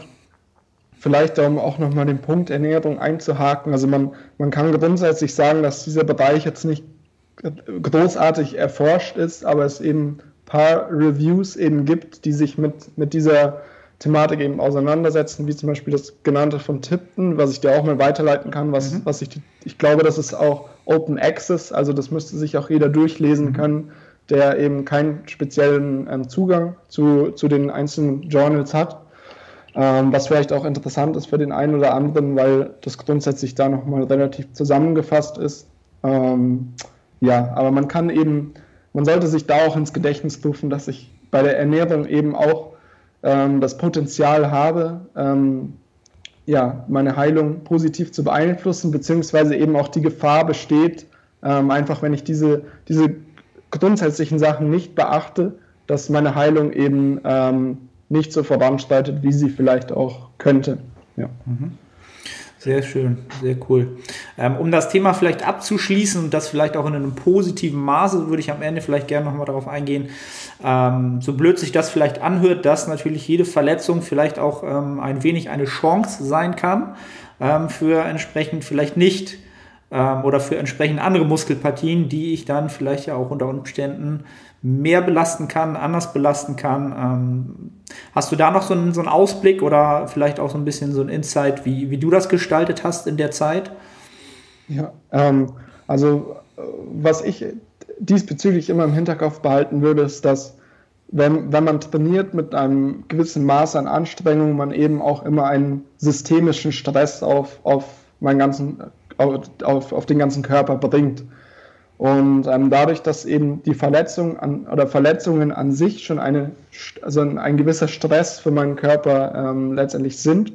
vielleicht um auch nochmal den Punkt Ernährung einzuhaken. Also man, man kann grundsätzlich sagen, dass dieser Bereich jetzt nicht großartig erforscht ist, aber es eben ein paar Reviews eben gibt, die sich mit, mit dieser Thematik eben auseinandersetzen, wie zum Beispiel das genannte von Tipton, was ich dir auch mal weiterleiten kann, was, mhm. was ich, ich glaube, das ist auch Open Access, also das müsste sich auch jeder durchlesen mhm. können, der eben keinen speziellen ähm, Zugang zu, zu den einzelnen Journals hat. Ähm, was vielleicht auch interessant ist für den einen oder anderen, weil das grundsätzlich da nochmal relativ zusammengefasst ist. Ähm, ja, aber man kann eben, man sollte sich da auch ins Gedächtnis rufen, dass ich bei der Ernährung eben auch ähm, das Potenzial habe, ähm, ja, meine Heilung positiv zu beeinflussen, beziehungsweise eben auch die Gefahr besteht, ähm, einfach wenn ich diese, diese grundsätzlichen Sachen nicht beachte, dass meine Heilung eben ähm, nicht so voranschreitet, wie sie vielleicht auch könnte. Ja. Mhm. Sehr schön, sehr cool. Ähm, um das Thema vielleicht abzuschließen und das vielleicht auch in einem positiven Maße, würde ich am Ende vielleicht gerne nochmal darauf eingehen. Ähm, so blöd sich das vielleicht anhört, dass natürlich jede Verletzung vielleicht auch ähm, ein wenig eine Chance sein kann ähm, für entsprechend vielleicht nicht ähm, oder für entsprechend andere Muskelpartien, die ich dann vielleicht ja auch unter Umständen mehr belasten kann, anders belasten kann. Ähm, hast du da noch so einen, so einen, Ausblick oder vielleicht auch so ein bisschen so ein Insight, wie, wie du das gestaltet hast in der Zeit? Ja, ähm, also äh, was ich diesbezüglich immer im Hinterkopf behalten würde, ist, dass wenn, wenn man trainiert mit einem gewissen Maß an Anstrengung, man eben auch immer einen systemischen Stress auf, auf, meinen ganzen, auf, auf den ganzen Körper bringt. Und ähm, dadurch, dass eben die Verletzung an, oder Verletzungen an sich schon eine, also ein gewisser Stress für meinen Körper ähm, letztendlich sind,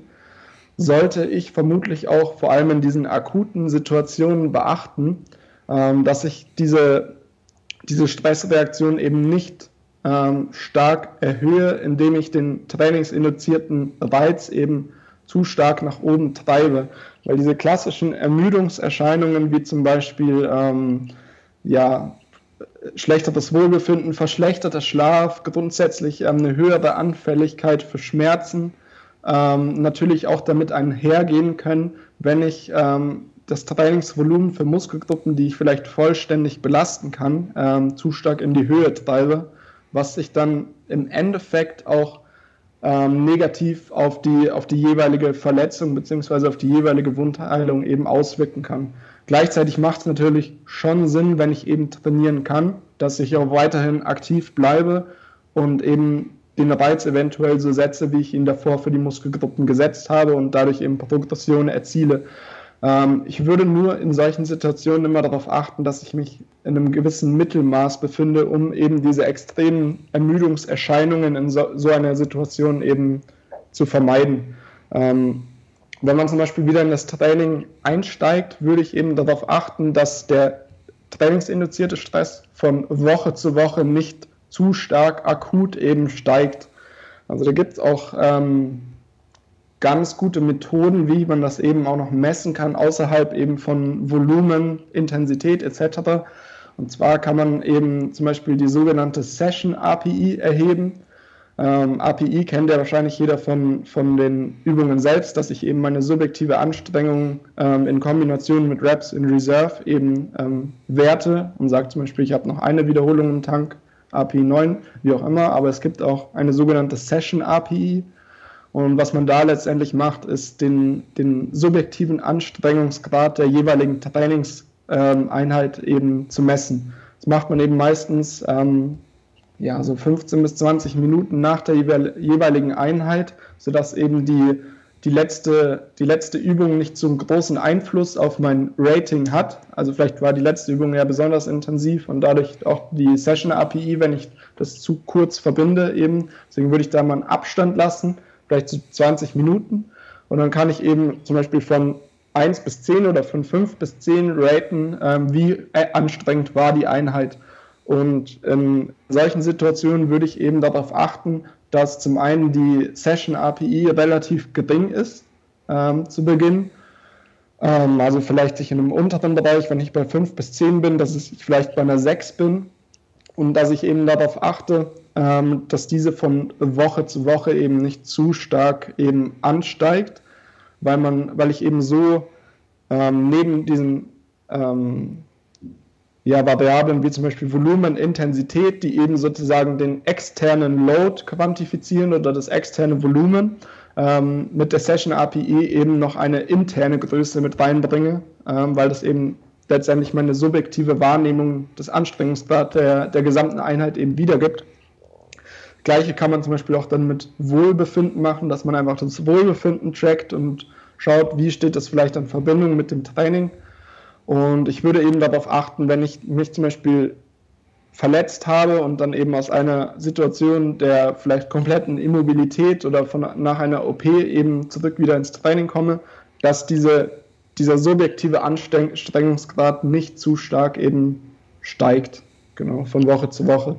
sollte ich vermutlich auch vor allem in diesen akuten Situationen beachten, ähm, dass ich diese, diese Stressreaktion eben nicht ähm, stark erhöhe, indem ich den trainingsinduzierten Reiz eben zu stark nach oben treibe. Weil diese klassischen Ermüdungserscheinungen wie zum Beispiel ähm, ja, schlechteres Wohlbefinden, verschlechterter Schlaf, grundsätzlich ähm, eine höhere Anfälligkeit für Schmerzen, ähm, natürlich auch damit einhergehen können, wenn ich ähm, das Trainingsvolumen für Muskelgruppen, die ich vielleicht vollständig belasten kann, ähm, zu stark in die Höhe treibe, was sich dann im Endeffekt auch ähm, negativ auf die, auf die jeweilige Verletzung bzw. auf die jeweilige Wundheilung eben auswirken kann. Gleichzeitig macht es natürlich schon Sinn, wenn ich eben trainieren kann, dass ich auch weiterhin aktiv bleibe und eben den Reiz eventuell so setze, wie ich ihn davor für die Muskelgruppen gesetzt habe und dadurch eben Progression erziele. Ähm, ich würde nur in solchen Situationen immer darauf achten, dass ich mich in einem gewissen Mittelmaß befinde, um eben diese extremen Ermüdungserscheinungen in so, so einer Situation eben zu vermeiden. Ähm, wenn man zum Beispiel wieder in das Training einsteigt, würde ich eben darauf achten, dass der trainingsinduzierte Stress von Woche zu Woche nicht zu stark akut eben steigt. Also da gibt es auch ähm, ganz gute Methoden, wie man das eben auch noch messen kann, außerhalb eben von Volumen, Intensität etc. Und zwar kann man eben zum Beispiel die sogenannte Session API erheben. Ähm, API kennt ja wahrscheinlich jeder von, von den Übungen selbst, dass ich eben meine subjektive Anstrengung ähm, in Kombination mit Reps in Reserve eben ähm, werte und sage zum Beispiel, ich habe noch eine Wiederholung im Tank, API 9, wie auch immer, aber es gibt auch eine sogenannte Session API. Und was man da letztendlich macht, ist den, den subjektiven Anstrengungsgrad der jeweiligen Trainingseinheit eben zu messen. Das macht man eben meistens ähm, ja, so 15 bis 20 Minuten nach der jeweiligen Einheit, sodass eben die, die, letzte, die letzte Übung nicht so einen großen Einfluss auf mein Rating hat. Also vielleicht war die letzte Übung ja besonders intensiv und dadurch auch die Session API, wenn ich das zu kurz verbinde eben. Deswegen würde ich da mal einen Abstand lassen, vielleicht zu 20 Minuten. Und dann kann ich eben zum Beispiel von 1 bis 10 oder von 5 bis 10 raten, ähm, wie anstrengend war die Einheit. Und in solchen Situationen würde ich eben darauf achten, dass zum einen die Session API relativ gering ist ähm, zu Beginn. Ähm, also vielleicht ich in einem unteren Bereich, wenn ich bei 5 bis 10 bin, dass ich vielleicht bei einer 6 bin. Und dass ich eben darauf achte, ähm, dass diese von Woche zu Woche eben nicht zu stark eben ansteigt, weil man, weil ich eben so ähm, neben diesen ähm, ja, Variablen wie zum Beispiel Volumen, Intensität, die eben sozusagen den externen Load quantifizieren oder das externe Volumen, ähm, mit der Session API eben noch eine interne Größe mit reinbringe, ähm, weil das eben letztendlich meine subjektive Wahrnehmung des Anstrengungsgrad der, der gesamten Einheit eben wiedergibt. Gleiche kann man zum Beispiel auch dann mit Wohlbefinden machen, dass man einfach das Wohlbefinden trackt und schaut, wie steht das vielleicht in Verbindung mit dem Training und ich würde eben darauf achten, wenn ich mich zum Beispiel verletzt habe und dann eben aus einer Situation der vielleicht kompletten Immobilität oder von, nach einer OP eben zurück wieder ins Training komme, dass diese, dieser subjektive Anstrengungsgrad nicht zu stark eben steigt, genau, von Woche zu Woche.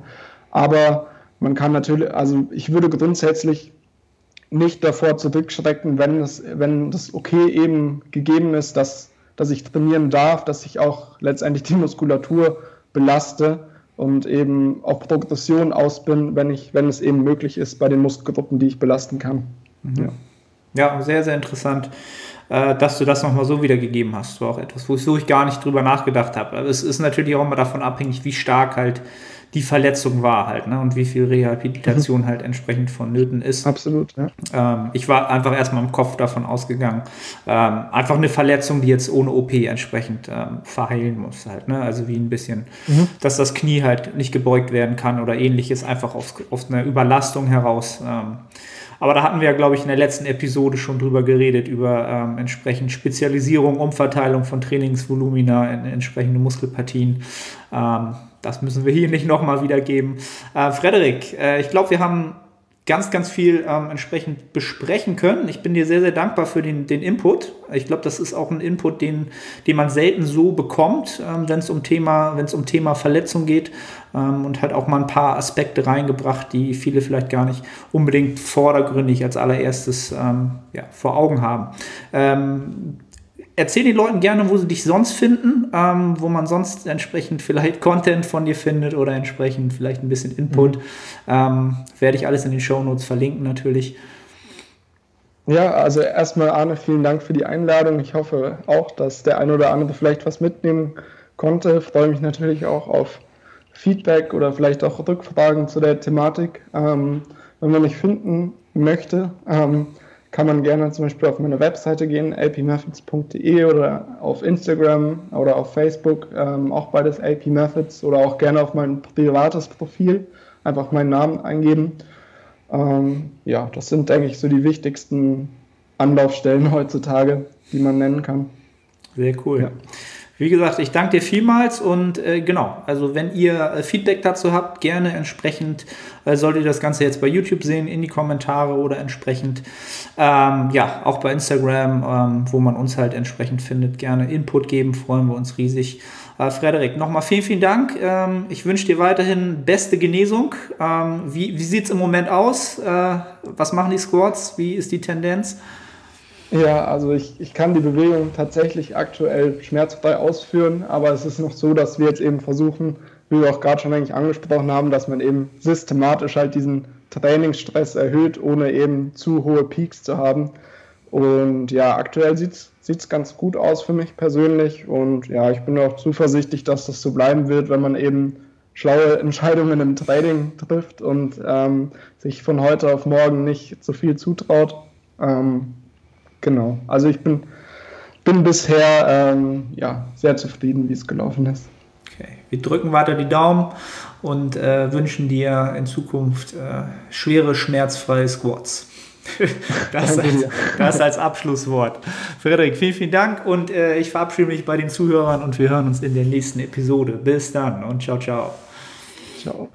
Aber man kann natürlich, also ich würde grundsätzlich nicht davor zurückschrecken, wenn es, wenn das okay eben gegeben ist, dass dass ich trainieren darf, dass ich auch letztendlich die Muskulatur belaste und eben auch Progression aus bin, wenn, ich, wenn es eben möglich ist bei den Muskelgruppen, die ich belasten kann. Mhm. Ja. ja, sehr, sehr interessant, dass du das nochmal so wiedergegeben hast. War auch etwas, wo ich so ich gar nicht drüber nachgedacht habe. Aber es ist natürlich auch immer davon abhängig, wie stark halt die Verletzung war halt, ne? Und wie viel Rehabilitation mhm. halt entsprechend vonnöten ist. Absolut, ja. Ähm, ich war einfach erstmal im Kopf davon ausgegangen. Ähm, einfach eine Verletzung, die jetzt ohne OP entsprechend ähm, verheilen muss halt, ne? Also wie ein bisschen, mhm. dass das Knie halt nicht gebeugt werden kann oder ähnliches, einfach aus, aus einer Überlastung heraus. Aber da hatten wir ja, glaube ich, in der letzten Episode schon drüber geredet, über ähm, entsprechend Spezialisierung, Umverteilung von Trainingsvolumina in entsprechende Muskelpartien. Ähm, das müssen wir hier nicht nochmal wiedergeben. Äh, Frederik, äh, ich glaube, wir haben ganz, ganz viel ähm, entsprechend besprechen können. Ich bin dir sehr, sehr dankbar für den, den Input. Ich glaube, das ist auch ein Input, den, den man selten so bekommt, ähm, wenn es um Thema, wenn es um Thema Verletzung geht ähm, und hat auch mal ein paar Aspekte reingebracht, die viele vielleicht gar nicht unbedingt vordergründig als allererstes ähm, ja, vor Augen haben. Erzähl den Leuten gerne, wo sie dich sonst finden, ähm, wo man sonst entsprechend vielleicht Content von dir findet oder entsprechend vielleicht ein bisschen Input. Mhm. Ähm, werde ich alles in den Show Notes verlinken natürlich. Ja, also erstmal Arne, vielen Dank für die Einladung. Ich hoffe auch, dass der eine oder andere vielleicht was mitnehmen konnte. Ich freue mich natürlich auch auf Feedback oder vielleicht auch Rückfragen zu der Thematik. Ähm, wenn man mich finden möchte, ähm, kann man gerne zum Beispiel auf meine Webseite gehen, lpmethods.de oder auf Instagram oder auf Facebook, ähm, auch beides LP Methods oder auch gerne auf mein privates Profil, einfach meinen Namen eingeben. Ähm, ja, das sind, denke ich, so die wichtigsten Anlaufstellen heutzutage, die man nennen kann. Sehr cool. Ja. Wie gesagt, ich danke dir vielmals und äh, genau, also wenn ihr äh, Feedback dazu habt, gerne entsprechend, äh, solltet ihr das Ganze jetzt bei YouTube sehen, in die Kommentare oder entsprechend, ähm, ja, auch bei Instagram, ähm, wo man uns halt entsprechend findet, gerne Input geben, freuen wir uns riesig. Äh, Frederik, nochmal vielen, vielen Dank. Ähm, ich wünsche dir weiterhin beste Genesung. Ähm, wie wie sieht es im Moment aus? Äh, was machen die Squads? Wie ist die Tendenz? Ja, also ich, ich kann die Bewegung tatsächlich aktuell schmerzfrei ausführen, aber es ist noch so, dass wir jetzt eben versuchen, wie wir auch gerade schon eigentlich angesprochen haben, dass man eben systematisch halt diesen Trainingsstress erhöht, ohne eben zu hohe Peaks zu haben. Und ja, aktuell sieht es ganz gut aus für mich persönlich. Und ja, ich bin auch zuversichtlich, dass das so bleiben wird, wenn man eben schlaue Entscheidungen im Training trifft und ähm, sich von heute auf morgen nicht so viel zutraut. Ähm, genau. Also ich bin, bin bisher ähm, ja, sehr zufrieden, wie es gelaufen ist. Okay. Wir drücken weiter die Daumen und äh, wünschen dir in Zukunft äh, schwere, schmerzfreie Squats. das, als, das als Abschlusswort. Frederik, vielen, vielen Dank und äh, ich verabschiede mich bei den Zuhörern und wir hören uns in der nächsten Episode. Bis dann und ciao, ciao. Ciao.